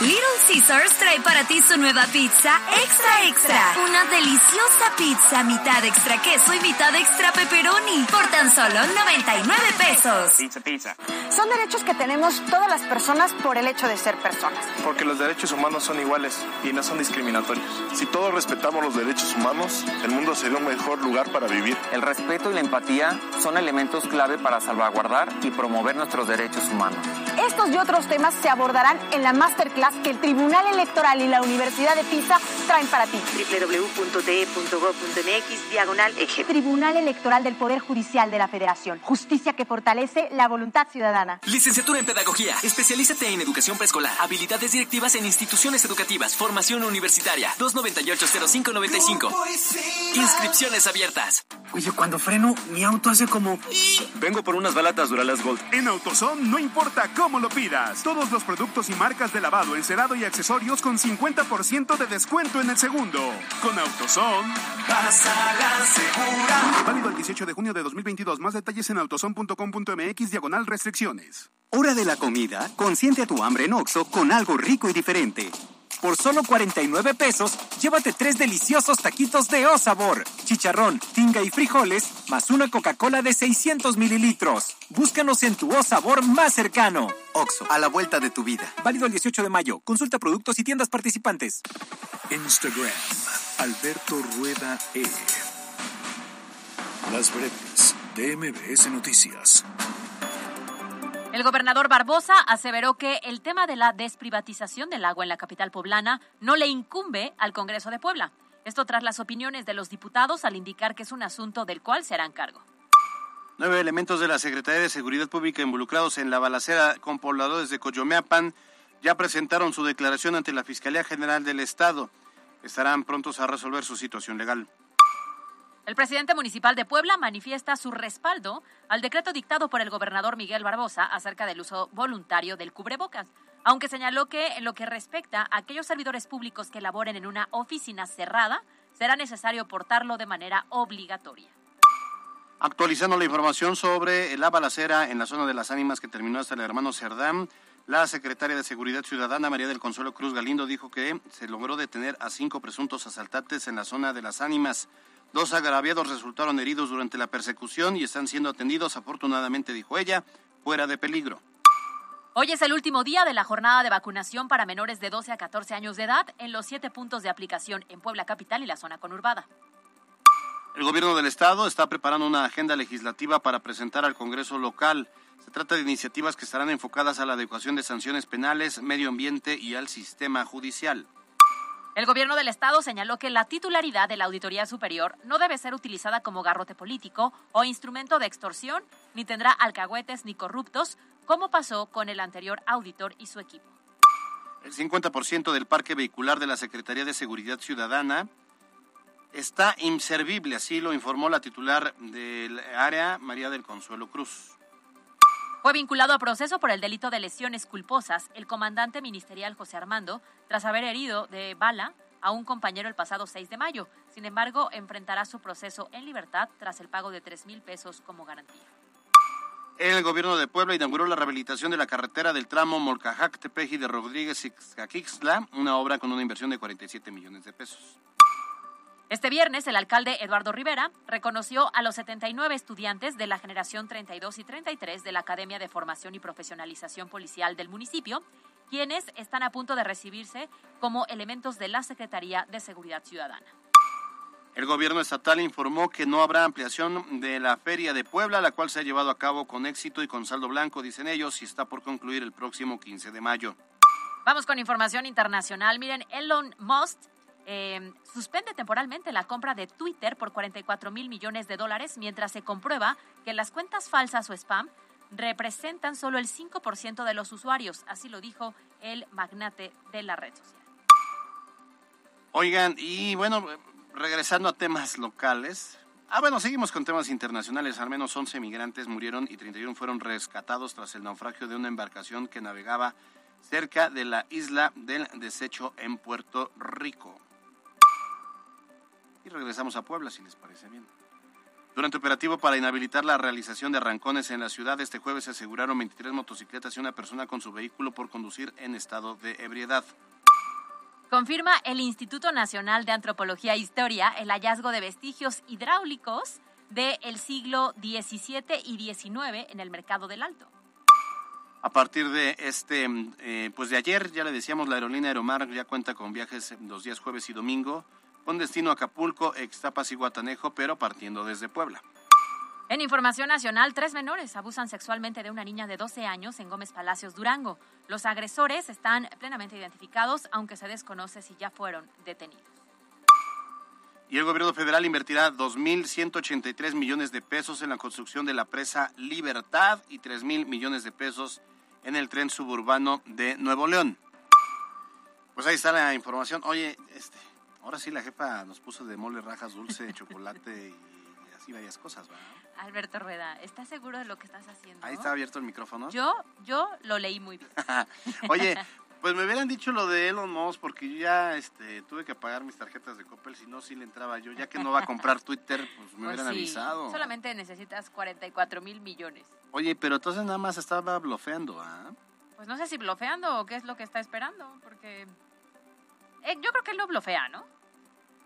S24: Little Caesars trae para ti su nueva pizza extra extra. Una deliciosa pizza mitad extra queso y mitad extra pepperoni por tan solo 99 pesos.
S25: Pizza, pizza. Son derechos que tenemos todas las personas por el hecho de ser personas.
S9: Porque los derechos humanos son iguales y no son discriminatorios. Si todos respetamos los derechos humanos, el mundo sería un mejor lugar para vivir.
S26: El respeto y la empatía son elementos clave para salvaguardar y promover nuestros derechos humanos.
S25: Estos y otros temas se abordarán en la masterclass que el Tribunal Electoral y la Universidad de Pisa traen para ti.
S27: www.de.gov.mx diagonal eje.
S25: Tribunal Electoral del Poder Judicial de la Federación. Justicia que fortalece la voluntad ciudadana.
S28: Licenciatura en Pedagogía. Especialízate en educación preescolar. Habilidades directivas en instituciones educativas. Formación universitaria. 298-0595. Inscripciones abiertas.
S29: Oye, cuando freno, mi auto hace como...
S30: Vengo por unas balatas Duralast Gold.
S31: En AutoZone no importa cómo lo pidas. Todos los productos y marcas de lavado, encerado y accesorios con 50% de descuento en el segundo. Con AutoZone.
S22: Vas a la segura.
S31: Válido el 18 de junio de 2022. Más detalles en autozone.com.mx diagonal restricciones.
S32: Hora de la comida. Consiente tu hambre en Oxo con algo rico y diferente. Por solo 49 pesos, llévate tres deliciosos taquitos de O Sabor, chicharrón, tinga y frijoles, más una Coca-Cola de 600 mililitros. Búscanos en tu O Sabor más cercano. Oxo, a la vuelta de tu vida. Válido el 18 de mayo. Consulta productos y tiendas participantes.
S33: Instagram, Alberto Rueda E. Las breves de Noticias.
S5: El gobernador Barbosa aseveró que el tema de la desprivatización del agua en la capital poblana no le incumbe al Congreso de Puebla. Esto tras las opiniones de los diputados al indicar que es un asunto del cual se harán cargo.
S3: Nueve elementos de la Secretaría de Seguridad Pública involucrados en la balacera con pobladores de Coyomeapan ya presentaron su declaración ante la Fiscalía General del Estado. Estarán prontos a resolver su situación legal.
S5: El presidente municipal de Puebla manifiesta su respaldo al decreto dictado por el gobernador Miguel Barbosa acerca del uso voluntario del cubrebocas, aunque señaló que en lo que respecta a aquellos servidores públicos que laboren en una oficina cerrada, será necesario portarlo de manera obligatoria.
S3: Actualizando la información sobre la balacera en la zona de las ánimas que terminó hasta el hermano Cerdán, la secretaria de Seguridad Ciudadana, María del Consuelo Cruz Galindo, dijo que se logró detener a cinco presuntos asaltantes en la zona de las ánimas. Dos agraviados resultaron heridos durante la persecución y están siendo atendidos, afortunadamente, dijo ella, fuera de peligro.
S5: Hoy es el último día de la jornada de vacunación para menores de 12 a 14 años de edad en los siete puntos de aplicación en Puebla Capital y la zona conurbada.
S3: El gobierno del estado está preparando una agenda legislativa para presentar al Congreso local. Se trata de iniciativas que estarán enfocadas a la adecuación de sanciones penales, medio ambiente y al sistema judicial.
S5: El gobierno del estado señaló que la titularidad de la Auditoría Superior no debe ser utilizada como garrote político o instrumento de extorsión, ni tendrá alcahuetes ni corruptos, como pasó con el anterior auditor y su equipo.
S3: El 50% del parque vehicular de la Secretaría de Seguridad Ciudadana está inservible, así lo informó la titular del área, María del Consuelo Cruz.
S5: Fue vinculado a proceso por el delito de lesiones culposas el comandante ministerial José Armando, tras haber herido de bala a un compañero el pasado 6 de mayo. Sin embargo, enfrentará su proceso en libertad tras el pago de 3 mil pesos como garantía.
S3: El gobierno de Puebla inauguró la rehabilitación de la carretera del tramo Molcajac-Tepeji de Rodríguez y Caquixtla, una obra con una inversión de 47 millones de pesos.
S5: Este viernes, el alcalde Eduardo Rivera reconoció a los 79 estudiantes de la generación 32 y 33 de la Academia de Formación y Profesionalización Policial del municipio, quienes están a punto de recibirse como elementos de la Secretaría de Seguridad Ciudadana.
S3: El gobierno estatal informó que no habrá ampliación de la Feria de Puebla, la cual se ha llevado a cabo con éxito y con saldo blanco, dicen ellos, y está por concluir el próximo 15 de mayo.
S5: Vamos con información internacional. Miren, Elon Musk eh, suspende temporalmente la compra de Twitter por 44 mil millones de dólares mientras se comprueba que las cuentas falsas o spam representan solo el 5% de los usuarios, así lo dijo el magnate de la red social.
S3: Oigan, y bueno, regresando a temas locales, Ah, bueno, seguimos con temas internacionales. Al menos 11 migrantes murieron y 31 fueron rescatados tras el naufragio de una embarcación que navegaba cerca de la isla del desecho en Puerto Rico. Y regresamos a Puebla, si les parece bien. Durante operativo para inhabilitar la realización de arrancones en la ciudad, este jueves se aseguraron 23 motocicletas y una persona con su vehículo por conducir en estado de ebriedad.
S5: Confirma el Instituto Nacional de Antropología e Historia el hallazgo de vestigios hidráulicos del siglo XVII y XIX en el mercado del Alto.
S3: A partir de este, eh, pues de ayer, ya le decíamos, la aerolínea Aeromar ya cuenta con viajes los días jueves y domingo, con destino a Acapulco, Extapas y Guatanejo, pero partiendo desde Puebla.
S5: En información nacional, tres menores abusan sexualmente de una niña de 12 años en Gómez Palacios, Durango. Los agresores están plenamente identificados, aunque se desconoce si ya fueron detenidos.
S3: Y el gobierno federal invertirá 2.183 millones de pesos en la construcción de la presa Libertad y 3.000 millones de pesos en el tren suburbano de Nuevo León. Pues ahí está la información. Oye, este, ahora sí la jefa nos puso de mole, rajas, dulce, chocolate y así varias cosas, ¿verdad?
S5: Alberto Rueda, ¿estás seguro de lo que estás haciendo?
S3: Ahí está abierto el micrófono.
S5: Yo, yo lo leí muy bien.
S3: Oye, pues me hubieran dicho lo de Elon Musk porque yo ya este, tuve que pagar mis tarjetas de Coppel, si no, sí le entraba yo. Ya que no va a comprar Twitter, pues me
S5: Pues
S3: hubieran
S5: sí,
S3: avisado.
S5: Solamente necesitas 44 mil millones.
S3: Oye, pero entonces nada más estaba blofeando, ¿ah?
S5: Pues no sé si blofeando o qué es lo que está esperando, porque eh, yo creo que él no blofea, ¿no?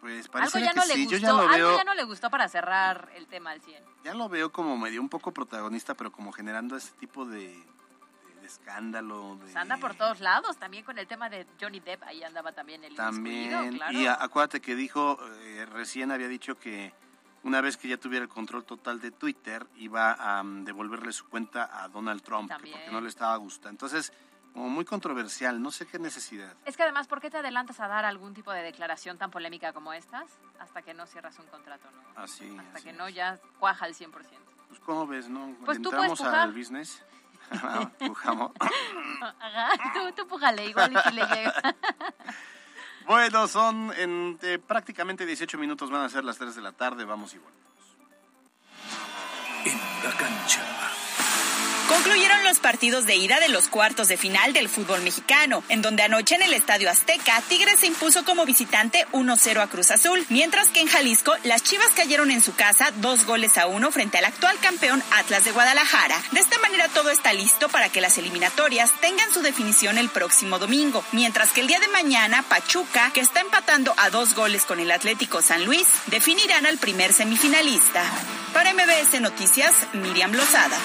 S3: Pues
S5: Algo
S3: parece
S5: ya
S3: que
S5: no
S3: sí,
S5: le
S3: yo
S5: gustó,
S3: ya lo
S5: algo
S3: veo,
S5: ya no le gustó para cerrar el tema al 100.
S3: ya lo veo como medio un poco protagonista, pero como generando ese tipo de, de- de escándalo. de-
S5: Pues anda por todos lados, también con el tema de Johnny Depp, ahí andaba también el
S3: También,
S5: claro.
S3: y acuérdate que dijo, eh, recién había dicho que una vez que ya tuviera el control total de Twitter, iba a mm, devolverle su cuenta a Donald Trump, porque no le estaba gustando. Entonces, como muy controversial, no sé qué necesidad.
S5: Es que además, ¿por qué te adelantas a dar algún tipo de declaración tan polémica como estas hasta que no cierras un contrato, no?
S3: Así,
S5: Hasta
S3: así
S5: que
S3: es.
S5: no ya cuaja al 100%.
S3: Pues, ¿cómo ves, no?
S5: Pues tú
S3: Entramos
S5: puedes pujar.
S3: al business. Ah, Pujamos.
S5: Ajá, tú, tú pújale, igual y si le llega.
S3: Bueno, son en eh, prácticamente 18 minutos, van a ser las 3 de la tarde, vamos y volvemos.
S33: En la cancha.
S14: Concluyeron los partidos de ida de los cuartos de final del fútbol mexicano, en donde anoche en el Estadio Azteca, Tigres se impuso como visitante 1-0 a Cruz Azul, mientras que en Jalisco las Chivas cayeron en su casa dos goles a uno frente al actual campeón Atlas de Guadalajara. De esta manera todo está listo para que las eliminatorias tengan su definición el próximo domingo, mientras que el día de mañana Pachuca, que está empatando a dos goles con el Atlético San Luis, definirán al primer semifinalista. Para MBS Noticias, Miriam Lozada.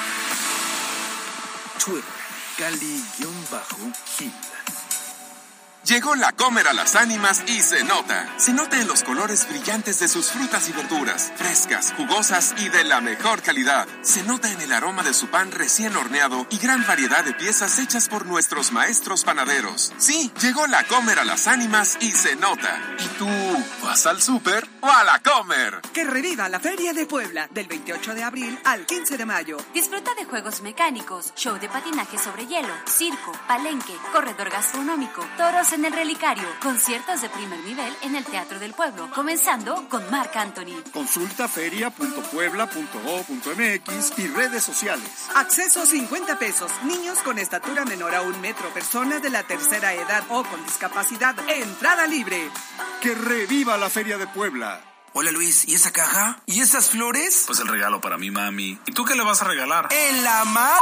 S33: Twitter. Cali-Gil.
S15: Llegó la Comer a las ánimas y se nota. Se nota en los colores brillantes de sus frutas y verduras, frescas, jugosas y de la mejor calidad. Se nota en el aroma de su pan recién horneado y gran variedad de piezas hechas por nuestros maestros panaderos. Sí, llegó la Comer a las ánimas y se nota. ¿Y tú vas al súper o a la Comer?
S34: Que reviva la Feria de Puebla del 28 de abril al 15 de mayo.
S24: Disfruta de juegos mecánicos, show de patinaje sobre hielo, circo, palenque, corredor gastronómico, toros en el relicario, conciertos de primer nivel en el Teatro del Pueblo, comenzando con Marc Anthony.
S31: Consulta feria.puebla.go.mx y redes sociales.
S34: Acceso 50 pesos. Niños con estatura menor a un metro. Personas de la tercera edad o con discapacidad. Entrada libre.
S31: Que reviva la Feria de Puebla.
S17: Hola Luis, ¿y esa caja? ¿Y esas flores?
S35: Pues el regalo para mi mami. ¿Y tú qué le vas a regalar?
S17: En la ma...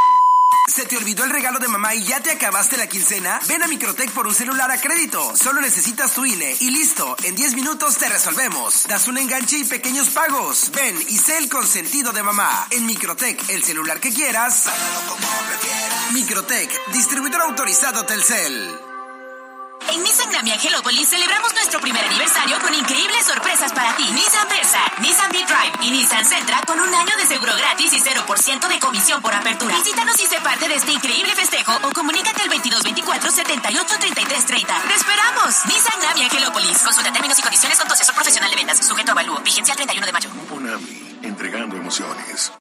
S17: ¿Se te olvidó el regalo de mamá y ya te acabaste la quincena? Ven a Microtec por un celular a crédito. Solo necesitas tu INE y listo. En 10 minutos te resolvemos. Das un enganche y pequeños pagos. Ven y sé el consentido de mamá. En Microtec, el celular que quieras. Microtec, distribuidor autorizado Telcel.
S24: En Nissan Grammy Angelópolis celebramos nuestro primer aniversario con increíbles sorpresas para ti. Nissan Versa, Nissan V-Drive y Nissan Sentra con un año de seguro gratis y 0% de comisión por apertura. Visítanos y sé parte de este increíble festejo o comunícate al 2224 78 33 30. ¡Te esperamos! Nissan Grammy Angelópolis. Consulta términos y condiciones con tu asesor profesional de ventas. Sujeto a avalúo. Vigencia el 31 de mayo.
S33: Unami, entregando emociones.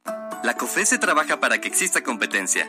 S36: La COFESE trabaja para que exista competencia,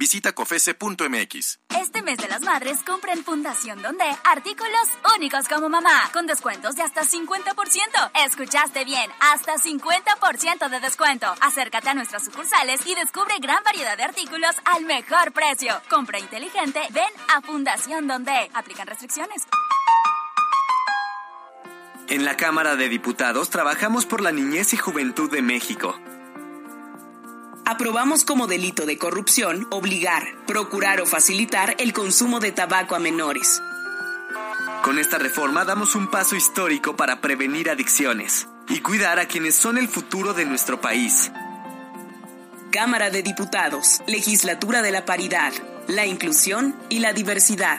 S37: Visita cofese.mx.
S24: Este mes de las madres compra en Fundación Donde artículos únicos como mamá, con descuentos de hasta 50%. Escuchaste bien, hasta 50% de descuento. Acércate a nuestras sucursales y descubre gran variedad de artículos al mejor precio. Compra inteligente, ven a Fundación Donde. Aplican restricciones.
S28: En la Cámara de Diputados trabajamos por la niñez y juventud de México.
S38: Aprobamos como delito de corrupción obligar, procurar o facilitar el consumo de tabaco a menores.
S28: Con esta reforma damos un paso histórico para prevenir adicciones y cuidar a quienes son el futuro de nuestro país.
S38: Cámara de Diputados, Legislatura de la Paridad, la Inclusión y la Diversidad.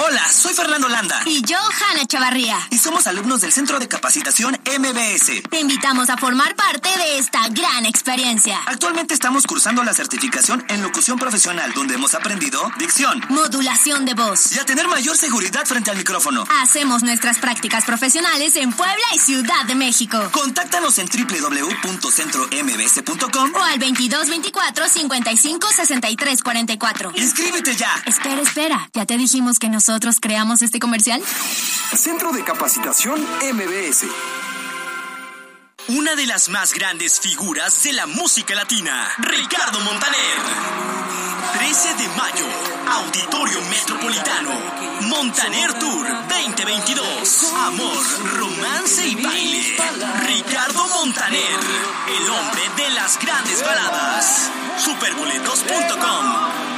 S17: Hola, soy Fernando Landa.
S24: Y yo, Hanna Chavarría.
S17: Y somos alumnos del Centro de Capacitación MBS.
S24: Te invitamos a formar parte de esta gran experiencia.
S17: Actualmente estamos cursando la certificación en locución profesional, donde hemos aprendido dicción,
S24: modulación de voz
S17: y a tener mayor seguridad frente al micrófono.
S24: Hacemos nuestras prácticas profesionales en Puebla y Ciudad de México.
S17: Contáctanos en www.centrombs.com
S24: o al 2224 55 63 44.
S17: ¡Inscríbete ya!
S24: Espera, espera. ¿Ya te dijimos que nosotros creamos este comercial?
S33: Centro de Capacitación MBS.
S28: Una de las más grandes figuras de la música latina, Ricardo Montaner. 13 de mayo, Auditorio Metropolitano. Montaner Tour 2022. Amor, romance y baile. Ricardo Montaner, el hombre de las grandes baladas. Superboletos.com.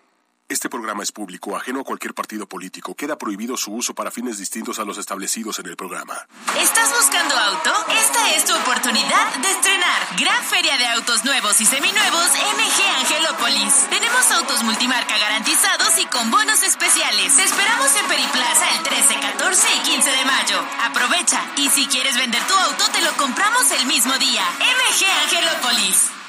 S33: Este programa es público, ajeno a cualquier partido político. Queda prohibido su uso para fines distintos a los establecidos en el programa.
S24: ¿Estás buscando auto? Esta es tu oportunidad de estrenar. Gran feria de autos nuevos y seminuevos MG Angelópolis. Tenemos autos multimarca garantizados y con bonos especiales. Te esperamos en Periplaza el 13, 14 y 15 de mayo. Aprovecha y si quieres vender tu auto te lo compramos el mismo día. MG Angelópolis.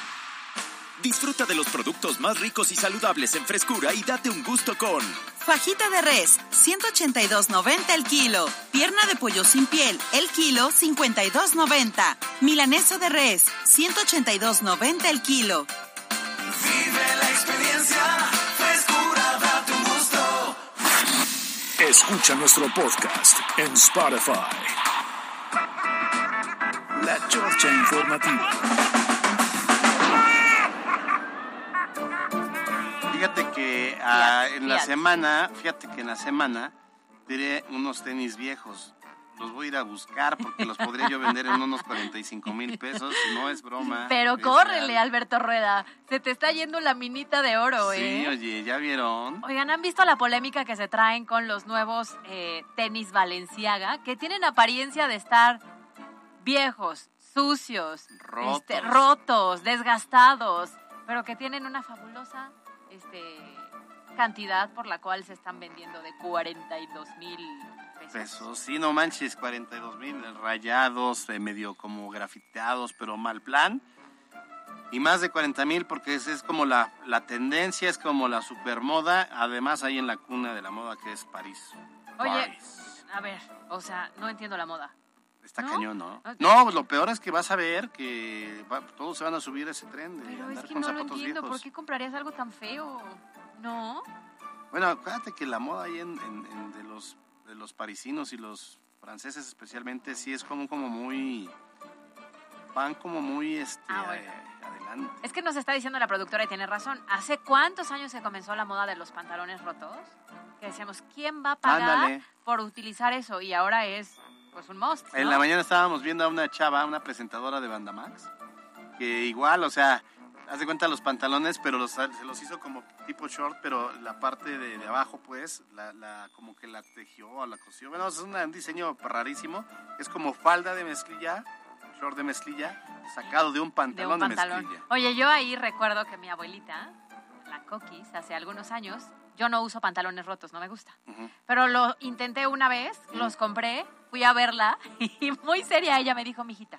S28: Disfruta de los productos más ricos y saludables en frescura y date un gusto con
S34: Fajita de res, 182.90 el kilo. Pierna de pollo sin piel, el kilo, 52.90. Milaneso de res, 182.90 el kilo.
S22: Vive la experiencia, frescura, date un gusto.
S33: Escucha nuestro podcast en Spotify. La Chorcha Informativa.
S3: Fíjate que ah, en la semana, fíjate que en la semana tiré unos tenis viejos. Los voy a ir a buscar porque los podría yo vender en unos 45 mil pesos. No es broma.
S5: Pero
S3: es
S5: córrele,
S3: real.
S5: Alberto Rueda. Se te está yendo la minita de oro,
S3: Sí,
S5: ¿eh?
S3: oye, ¿ya vieron?
S5: Oigan, ¿han visto la polémica que se traen con los nuevos eh, tenis Valenciaga? Que tienen apariencia de estar viejos, sucios,
S3: Rotos.
S5: este, rotos, desgastados, pero que tienen una fabulosa este, cantidad por la cual se están vendiendo de 42 mil pesos.
S3: Pesos, sí, no manches, 42 mil rayados, eh, medio como grafiteados, pero mal plan. Y más de 40 mil porque es, es como la, la tendencia, es como la supermoda. Además, hay en la cuna de la moda que es París.
S5: Oye,
S3: París.
S5: a ver, o sea, no entiendo la moda.
S3: Está
S5: ¿no?
S3: cañón, ¿no? No, lo peor es que vas a ver que va- todos se van a subir a ese tren de
S5: Pero
S3: andar
S5: es que
S3: con
S5: no lo
S3: zapatos
S5: entiendo.
S3: viejos.
S5: ¿Por qué comprarías algo tan feo? ¿No?
S3: Bueno, acuérdate que la moda ahí en, en- en de los de los parisinos y los franceses especialmente sí es como como muy van como muy este
S5: Ah, bueno.
S3: eh, impresionante.
S5: Es que nos está diciendo la productora y tiene razón. ¿Hace cuántos años se comenzó la moda de los pantalones rotos? Que decíamos, ¿quién va a pagar
S3: Ándale.
S5: por utilizar eso? Y ahora es pues un must.
S3: En
S5: ¿no?
S3: la mañana estábamos viendo a una chava, una presentadora de Bandamax, que igual, o sea, hace cuenta los pantalones, pero los, se los hizo como tipo short, pero la parte de, de abajo, pues, la, la- como que la tejió o la cosió. Bueno, es una- un diseño rarísimo. Es como falda de mezclilla, short de mezclilla, sacado de un
S5: de
S3: pantalón
S5: un
S3: de,
S5: pantalón.
S3: mezclilla.
S5: Oye, yo ahí recuerdo que mi abuelita, la Coquis, hace algunos años, yo no uso pantalones rotos, no me gusta.
S3: Ujú.
S5: Pero lo intenté una vez, los compré, fui a verla y muy seria ella me dijo, mijita,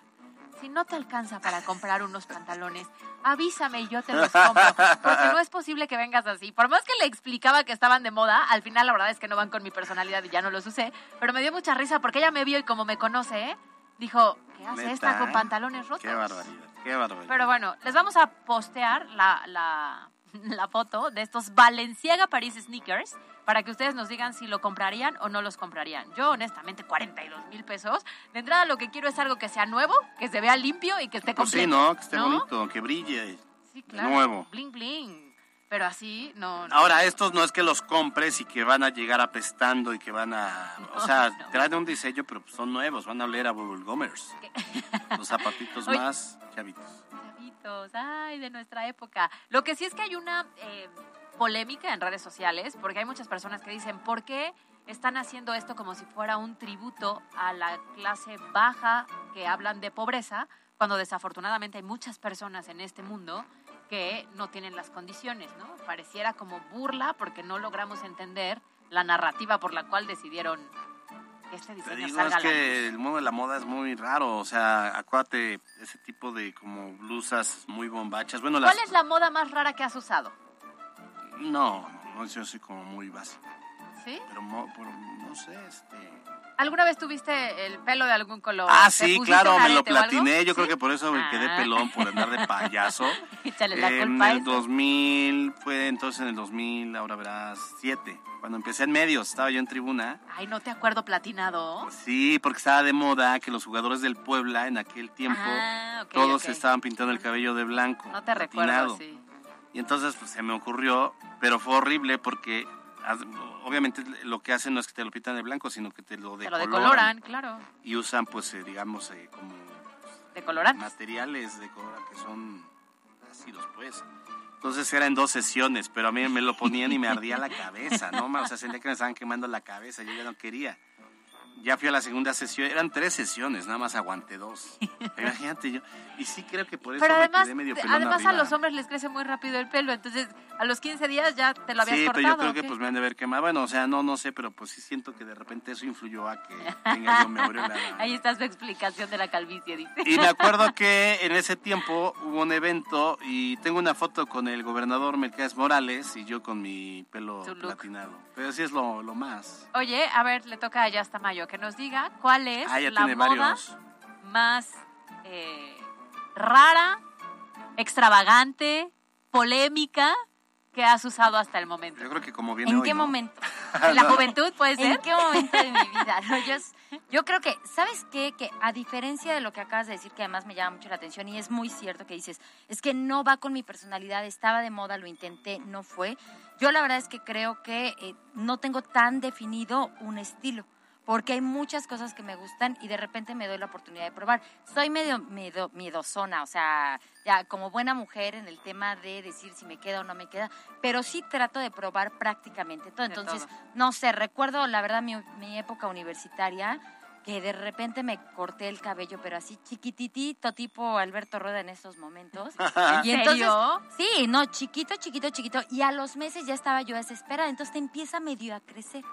S5: si no te alcanza para comprar unos pantalones, avísame y yo te los compro. Porque no es posible que vengas así. Por más que le explicaba que estaban de moda, al final la verdad es que no van con mi personalidad y ya no los usé. Pero me dio mucha risa porque ella me vio y como me conoce, dijo, ¿qué hace
S3: Neta,
S5: esta con
S3: ¿eh?
S5: pantalones rotos?
S3: Qué barbaridad, qué barbaridad.
S5: Pero bueno, les vamos a postear la, la, la foto de estos Balenciaga Paris Sneakers para que ustedes nos digan si lo comprarían o no los comprarían. Yo, honestamente, 42 mil pesos. De entrada, lo que quiero es algo que sea nuevo, que se vea limpio y que esté
S3: Pues sí,
S5: completo.
S3: ¿no? Que esté
S5: ¿no?
S3: bonito, que brille.
S5: Sí, claro.
S3: Nuevo.
S5: Bling, bling. Pero así, no. no.
S3: Ahora, estos no es que los compres y que van a llegar apestando y que van a... O sea,
S5: no.
S3: traen un diseño, pero son nuevos, van a oler a Bubble Gummers. Los zapatitos
S5: Oye.
S3: más chavitos.
S5: Chavitos, ay, de nuestra época. Lo que sí es que hay una eh, polémica en redes sociales, porque hay muchas personas que dicen, ¿por qué están haciendo esto como si fuera un tributo a la clase baja que hablan de pobreza, cuando desafortunadamente hay muchas personas en este mundo que no tienen las condiciones, ¿no? Pareciera como burla porque no logramos entender la narrativa por la cual decidieron que este
S3: Te
S5: diseño
S3: digo,
S5: salga
S3: es que el mundo de la moda es muy raro, o sea, acuérdate, ese tipo de como blusas muy bombachas. Bueno, las...
S5: ¿Cuál es la moda más rara que has usado?
S3: No, no, yo soy como muy básico.
S5: ¿Sí?
S3: Pero, mo- pero no sé, este...
S5: ¿Alguna vez tuviste el pelo de algún color?
S3: Ah,
S5: ¿Te
S3: sí, claro, me lo platiné. Yo creo que por eso me quedé
S5: Ah.
S3: pelón, por andar de payaso.
S5: Échale la
S3: en
S5: culpa a
S3: el
S5: eso.
S3: 2000, fue entonces en el 2000, ahora verás, 7. Cuando empecé en medios, estaba yo en tribuna.
S5: Ay, no te acuerdo platinado.
S3: Sí, porque estaba de moda que los jugadores del Puebla en aquel tiempo,
S5: Ah,
S3: todos
S5: ok.
S3: estaban pintando el cabello de blanco.
S5: No te
S3: platinado.
S5: recuerdo, sí.
S3: Y entonces pues, se me ocurrió, pero fue horrible porque obviamente lo que hacen no es que te lo pintan de blanco, sino que te lo
S5: Te lo
S3: decoloran.
S5: decoloran, claro.
S3: Y usan, pues, eh, digamos, eh, como
S5: Decolorantes.
S3: materiales de color que son ácidos, pues. Entonces era en dos sesiones, pero a mí me lo ponían y me ardía la cabeza, ¿no? O sea, sentía que me estaban quemando la cabeza, yo ya no quería. Ya fui a la segunda sesión, eran tres sesiones, nada más aguanté dos. Imagínate yo. Y sí creo que por eso
S5: Pero
S3: me
S5: además,
S3: quedé medio pelón
S5: además a los hombres les crece muy rápido el pelo, entonces a los 15 días ya te lo habías
S3: Sí,
S5: cortado.
S3: pero yo creo
S5: ¿o
S3: que pues me han de haber quemado. Bueno, o sea, no, no sé, pero pues sí siento que de repente eso influyó a que tenga yo memoria.
S5: Ahí está su explicación de la calvicie, dice.
S3: Y me acuerdo que en ese tiempo hubo un evento y tengo una foto con el gobernador Melquiades Morales y yo con mi pelo platinado. Pero sí es lo, lo más.
S5: Oye, a ver, le toca a Yasta Mayo que nos diga cuál es
S3: Ah,
S5: la moda
S3: varios.
S5: más eh, rara, extravagante, polémica que has usado hasta el momento.
S3: Yo creo que como viene
S39: ¿En
S3: hoy,
S39: qué
S3: ¿no?
S39: momento?
S5: ¿En la juventud puede ser?
S39: ¿En qué momento de mi vida? No, yo, yo creo que, ¿sabes qué? Que a diferencia de lo que acabas de decir, que además me llama mucho la atención y es muy cierto que dices, es que no va con mi personalidad, estaba de moda, lo intenté, no fue. Yo la verdad es que creo que eh, no tengo tan definido un estilo. Porque hay muchas cosas que me gustan y de repente me doy la oportunidad de probar. Soy medio miedo, miedosona, o sea, ya como buena mujer en el tema de decir si me queda o no me queda, pero sí trato de probar prácticamente todo. Entonces,
S5: todo.
S39: no sé, recuerdo la verdad mi, mi época universitaria que de repente me corté el cabello, pero así chiquititito, tipo Alberto Rueda en estos momentos.
S5: ¿En
S39: y entonces,
S5: serio?
S39: sí, no, chiquito, chiquito, chiquito. Y a los meses ya estaba yo desesperada, entonces te empieza medio a crecer.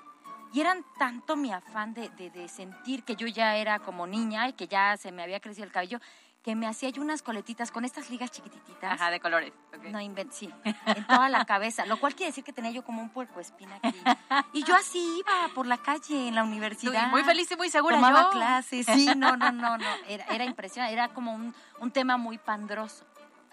S39: Y eran tanto mi afán de, de- de sentir que yo ya era como niña y que ya se me había crecido el cabello, que me hacía yo unas coletitas con estas ligas chiquititas.
S5: Ajá, de colores.
S39: No invent, sí, en toda la cabeza, lo cual quiere decir que tenía yo como un puerco espina aquí. Y yo así iba por la calle en la universidad.
S5: Muy feliz y muy segura
S39: Tomaba
S5: yo.
S39: clases, sí, no, no, no, no, era, era impresionante, era como un, un tema muy pandroso.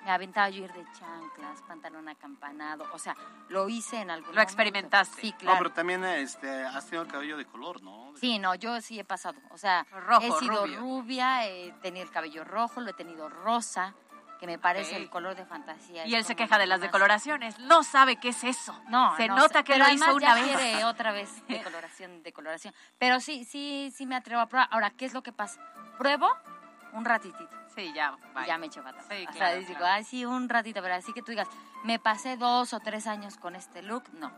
S39: Me aventaba yo ir de chanclas, pantalón acampanado, o sea, lo hice en algún
S5: Lo
S39: momento.
S5: experimentaste.
S39: Sí,
S3: No,
S39: claro.
S3: pero también este, has tenido el cabello de color, ¿no?
S39: Sí, no, yo sí he pasado. O sea,
S5: Rojo,
S39: he sido
S5: rubio.
S39: rubia, he tenido el cabello rojo, lo he tenido rosa. que me parece el color de fantasía.
S5: Y él se queja de las decoloraciones. No sabe qué es eso.
S39: No,
S5: Se
S39: no,
S5: nota que
S39: pero
S5: lo hizo una
S39: ya
S5: vez.
S39: quiere otra vez decoloración, decoloración. Pero sí, sí, sí me atrevo a probar. Ahora, ¿qué es lo que pasa? Pruebo un ratitito.
S5: Sí, ya.
S39: Y ya me echo patas.
S5: Sí,
S39: o sea,
S5: claro,
S39: digo,
S5: claro.
S39: ay, sí, un ratito, pero así que tú digas, me pasé dos o tres años con este look, no.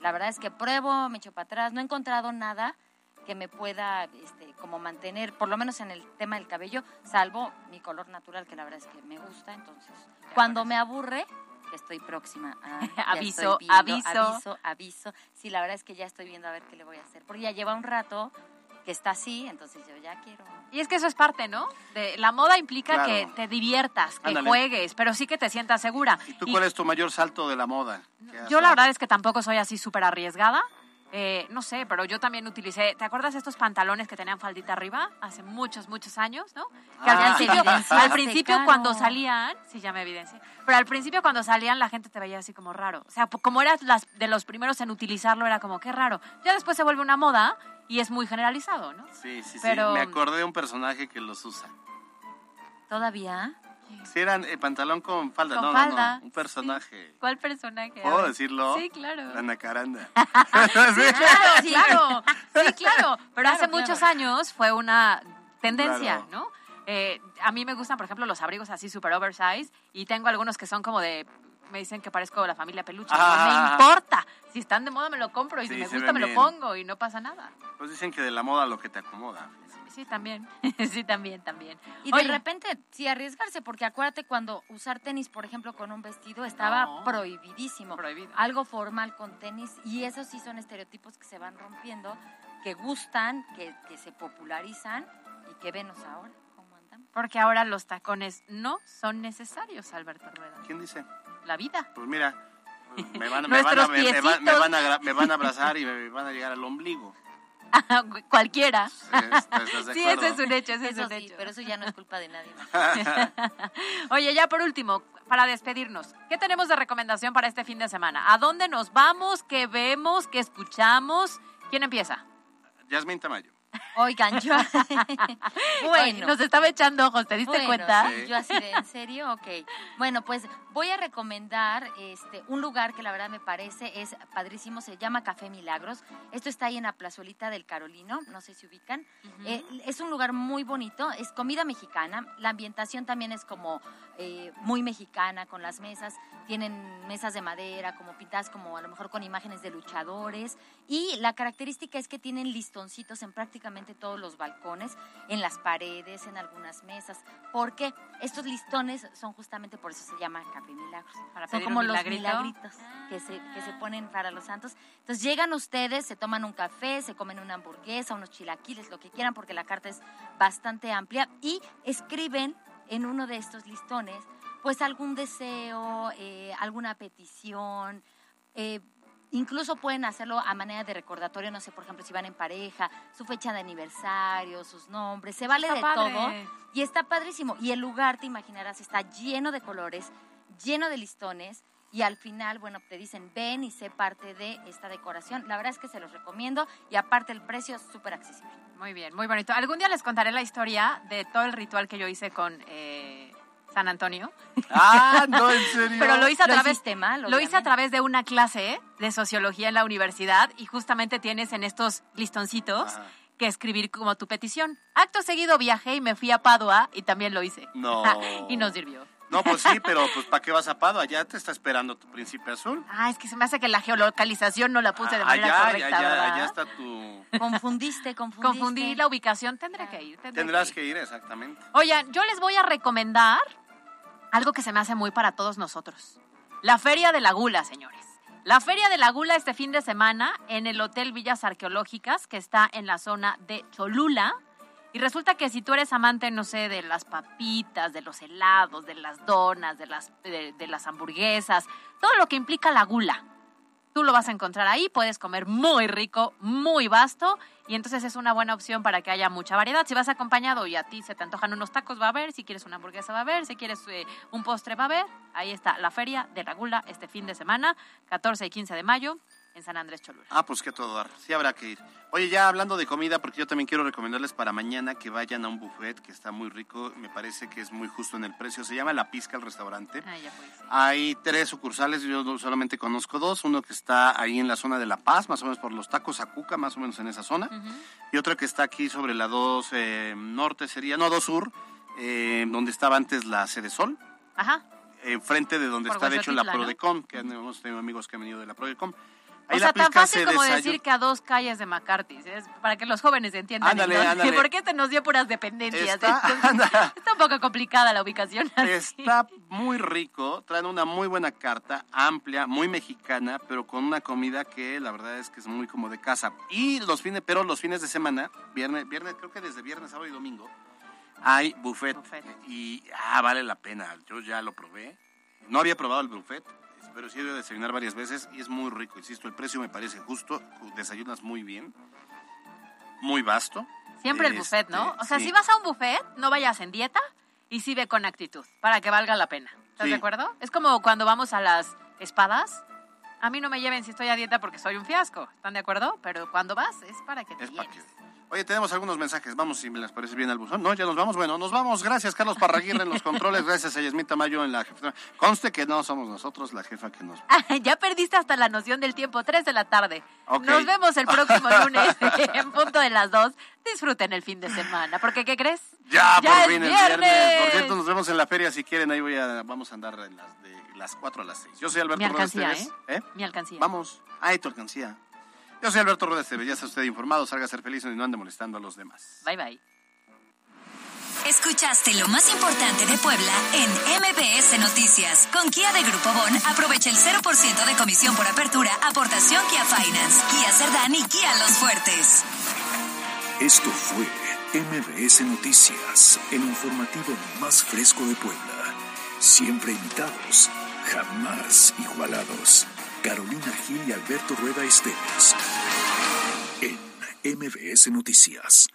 S39: La verdad es que pruebo, me echo para atrás, no he encontrado nada que me pueda este, como mantener, por lo menos en el tema del cabello, salvo mi color natural, que la verdad es que me gusta, entonces, cuando me aburre, que estoy próxima a... ya
S5: Aviso,
S39: viendo,
S5: aviso.
S39: aviso, aviso. Sí, la verdad es que ya estoy viendo a ver qué le voy a hacer, porque ya lleva un rato que está así, entonces yo ya quiero...
S5: Y es que eso es parte, ¿no? De, la moda implica
S3: Claro.
S5: que te diviertas, que
S3: Ándale.
S5: juegues, pero sí que te sientas segura.
S3: ¿Y tú
S5: Y
S3: cuál es tu mayor salto de la moda? ¿Qué has
S5: yo la verdad es que tampoco soy así súper arriesgada. Eh, no sé, pero yo también utilicé, ¿te acuerdas de estos pantalones que tenían faldita arriba? Hace muchos, muchos años, ¿no? Que al
S39: Ah,
S5: principio,
S39: te evidenciaste,
S5: al principio
S39: claro.
S5: cuando salían, sí, ya me evidencié, pero al principio cuando salían la gente te veía así como raro. O sea, como eras las, de los primeros en utilizarlo, era como, qué raro. Ya después se vuelve una moda y es muy generalizado, ¿no?
S3: Sí, sí,
S5: Pero-
S3: sí. Me acordé de un personaje que los usa.
S39: ¿Todavía?
S3: Si eran eh, pantalón con falda.
S5: Con
S3: no,
S5: falda,
S3: no, no. Un personaje.
S5: ¿Cuál personaje? A
S3: ¿Puedo decirlo?
S5: Sí, claro.
S3: La nacaranda.
S5: Sí, claro, claro. Sí, claro. Pero
S39: Claro,
S5: hace
S39: claro.
S5: muchos años fue una tendencia,
S3: Claro.
S5: ¿no? Eh, a mí me gustan, por ejemplo, los abrigos así super oversize y tengo algunos que son como de me dicen que parezco la familia peluche.
S3: Ah.
S5: no me importa. Si están de moda me lo compro y
S3: Sí,
S5: si me gusta me lo pongo y no pasa nada.
S3: Pues dicen que de la moda lo que te acomoda.
S5: Sí, también. sí, también, también.
S39: Y
S5: Oye,
S39: de repente, sí, arriesgarse, porque acuérdate cuando usar tenis, por ejemplo, con un vestido estaba
S5: No.
S39: prohibidísimo.
S5: Prohibido.
S39: Algo formal con tenis, y esos sí son estereotipos que se van rompiendo, que gustan, que, que se popularizan y que venos ahora.
S5: Porque ahora los tacones no son necesarios, Alberto Rueda.
S3: ¿Quién dice?
S5: La vida.
S3: Pues mira, me van, me van a,
S5: Nuestros
S3: me, me van- me
S5: piecitos.
S3: van a, gra- me van a abrazar y me van a llegar al ombligo.
S5: Cualquiera.
S3: ¿Estás de
S5: Sí, ese es un hecho, ese es un
S39: sí,
S5: hecho.
S39: pero eso ya no es culpa de nadie.
S5: Oye, ya por último, para despedirnos, ¿qué tenemos de recomendación para este fin de semana? ¿A dónde nos vamos? ¿Qué vemos? ¿Qué escuchamos? ¿Quién empieza?
S3: Yasmín Tamayo.
S39: Oigan, yo...
S5: Oye,
S39: bueno.
S5: Nos estaba echando ojos, ¿te diste
S39: Bueno,
S5: cuenta?
S39: sí, Yo así de, ¿en serio? Ok. Bueno, pues voy a recomendar este, un lugar que la verdad me parece es padrísimo, se llama Café Milagros. Esto está ahí en la plazuelita del Carolino, no sé si ubican. Eh, es un lugar muy bonito, es comida mexicana, la ambientación también es como eh, muy mexicana con las mesas, tienen mesas de madera como pintadas como a lo mejor con imágenes de luchadores y la característica es que tienen listoncitos en prácticamente todos los balcones, en las paredes, en algunas mesas, porque estos listones son justamente por eso se llama Café Milagros.
S5: Para
S39: son como los
S5: milagrito.
S39: milagritos que se, que se ponen para los santos. Entonces llegan ustedes, se toman un café, se comen una hamburguesa, unos chilaquiles, lo que quieran, porque la carta es bastante amplia, y escriben en uno de estos listones, pues algún deseo, eh, alguna petición, eh, Incluso pueden hacerlo a manera de recordatorio, no sé, por ejemplo, si van en pareja, su fecha de aniversario, sus nombres, se vale
S5: Está
S39: de
S5: padre.
S39: todo. Y está padrísimo. Y el lugar, te imaginarás, está lleno de colores, lleno de listones. Y al final, bueno, te dicen, ven y sé parte de esta decoración. La verdad es que se los recomiendo. Y aparte el precio es súper accesible.
S5: Muy bien, muy bonito. Algún día les contaré la historia de todo el ritual que yo hice con eh, San Antonio.
S3: Ah, no, en serio.
S5: Pero lo hice a
S39: Lo
S5: través,
S39: hiciste mal,
S5: lo hice a través de una clase de sociología en la universidad y justamente tienes en estos listoncitos
S3: Ajá.
S5: que escribir como tu petición. Acto seguido viajé y me fui a Padua y también lo hice.
S3: No.
S5: y nos sirvió.
S3: No, pues sí, pero pues ¿para qué vas a Pado? Allá te está esperando tu príncipe azul.
S5: Ah, es que se me hace que la geolocalización no la puse de
S3: Ah,
S5: manera
S3: allá,
S5: correcta,
S3: allá,
S5: ¿verdad?
S3: allá está tu...
S39: Confundiste, confundiste.
S5: Confundí la ubicación, tendré que ir. tendré
S3: Tendrás
S5: que ir.
S3: que ir, exactamente.
S5: Oigan, yo les voy a recomendar algo que se me hace muy para todos nosotros. La Feria de la Gula, señores. La Feria de la Gula este fin de semana en el Hotel Villas Arqueológicas, que está en la zona de Cholula. Y resulta que si tú eres amante, no sé, de las papitas, de los helados, de las donas, de las, de, las hamburguesas, todo lo que implica la gula, tú lo vas a encontrar ahí, puedes comer muy rico, muy vasto, y entonces es una buena opción para que haya mucha variedad. Si vas acompañado y a ti se te antojan unos tacos, va a haber, si quieres una hamburguesa, va a haber, si quieres eh, un postre, va a haber. Ahí está la Feria de la Gula este fin de semana, 14 y 15 de mayo, en San Andrés Cholula.
S3: Ah, pues que a todo dar. Sí habrá que ir. Oye, ya hablando de comida, porque yo también quiero recomendarles para mañana que vayan a un buffet que está muy rico. Me parece que es muy justo en el precio. Se llama La Pizca el restaurante.
S5: Ah, ya pues.
S3: Hay tres sucursales, yo solamente conozco dos. Uno que está ahí en la zona de La Paz, más o menos por los tacos Acuca, más o menos en esa zona. Y otro que está aquí sobre la 2 eh, Norte sería, no, 2 Sur, eh, donde estaba antes la Sede Sol.
S5: Ajá.
S3: Enfrente de donde
S5: Por
S3: está, de hecho, la. Prodecom, que hemos tenido amigos que han venido de la Prodecom. Ahí
S5: o sea, tan fácil como decir que a dos calles de McCarthy, es para que los jóvenes entiendan.
S3: Ándale,
S5: entonces,
S3: ándale.
S5: Porque este nos dio puras dependencias.
S3: Está-
S5: entonces, está un poco complicada la ubicación. así.
S3: Está muy rico, traen una muy buena carta, amplia, muy mexicana, pero con una comida que la verdad es que es muy como de casa. Y los fines, pero los fines de semana, viernes, viernes, creo que desde viernes, sábado y domingo, hay buffet. Y ah, vale la pena. Yo ya lo probé. No había probado el buffet, pero sí he ido a desayunar varias veces y es muy rico. Insisto, el precio me parece justo. Desayunas muy bien, muy vasto.
S5: Siempre el buffet, ¿no?
S3: Este,
S5: O sea,
S3: sí.
S5: si vas a un buffet, no vayas en dieta y sí ve con actitud, para que valga la pena. ¿Estás
S3: Sí.
S5: de acuerdo? Es como cuando vamos a las espadas. A mí no me lleven si estoy a dieta porque soy un fiasco. ¿Están de acuerdo? Pero cuando vas es para que te
S3: Es para
S5: llenes.
S3: Oye, tenemos algunos mensajes. Vamos, si me les parece bien al buzón. No, ya nos vamos. Bueno, nos vamos. Gracias, Carlos Parraguirre en los controles. Gracias a Yasmita Mayo en la jefa. Conste que no somos nosotros la jefa que nos...
S5: ya perdiste hasta la noción del tiempo, 3 de la tarde. Nos vemos el próximo lunes en punto de las 2. Disfruten el fin de semana, porque ¿qué crees?
S3: Ya,
S5: ¡Ya
S3: por fin el viernes. Por cierto, nos vemos en la feria si quieren. Ahí voy a, vamos a andar de las, de las 4 a las 6. Yo soy Alberto
S5: Mi alcancía,
S3: Tevez. ¿eh?
S5: Mi alcancía.
S3: Vamos. Ay, tu alcancía. Yo soy Alberto Tevez. Ya está usted informado. Salga a ser feliz y no ande molestando a los demás.
S5: Bye, bye.
S24: Escuchaste lo más importante de Puebla en MBS Noticias. Con Kia de Grupo Bon, aprovecha el 0% de comisión por apertura, aportación Kia Finance, Kia Cerdán y Kia Los Fuertes.
S40: Esto fue MBS Noticias, el informativo más fresco de Puebla. Siempre invitados, jamás igualados. Carolina Gil y Alberto Rueda Esteves. En MBS Noticias.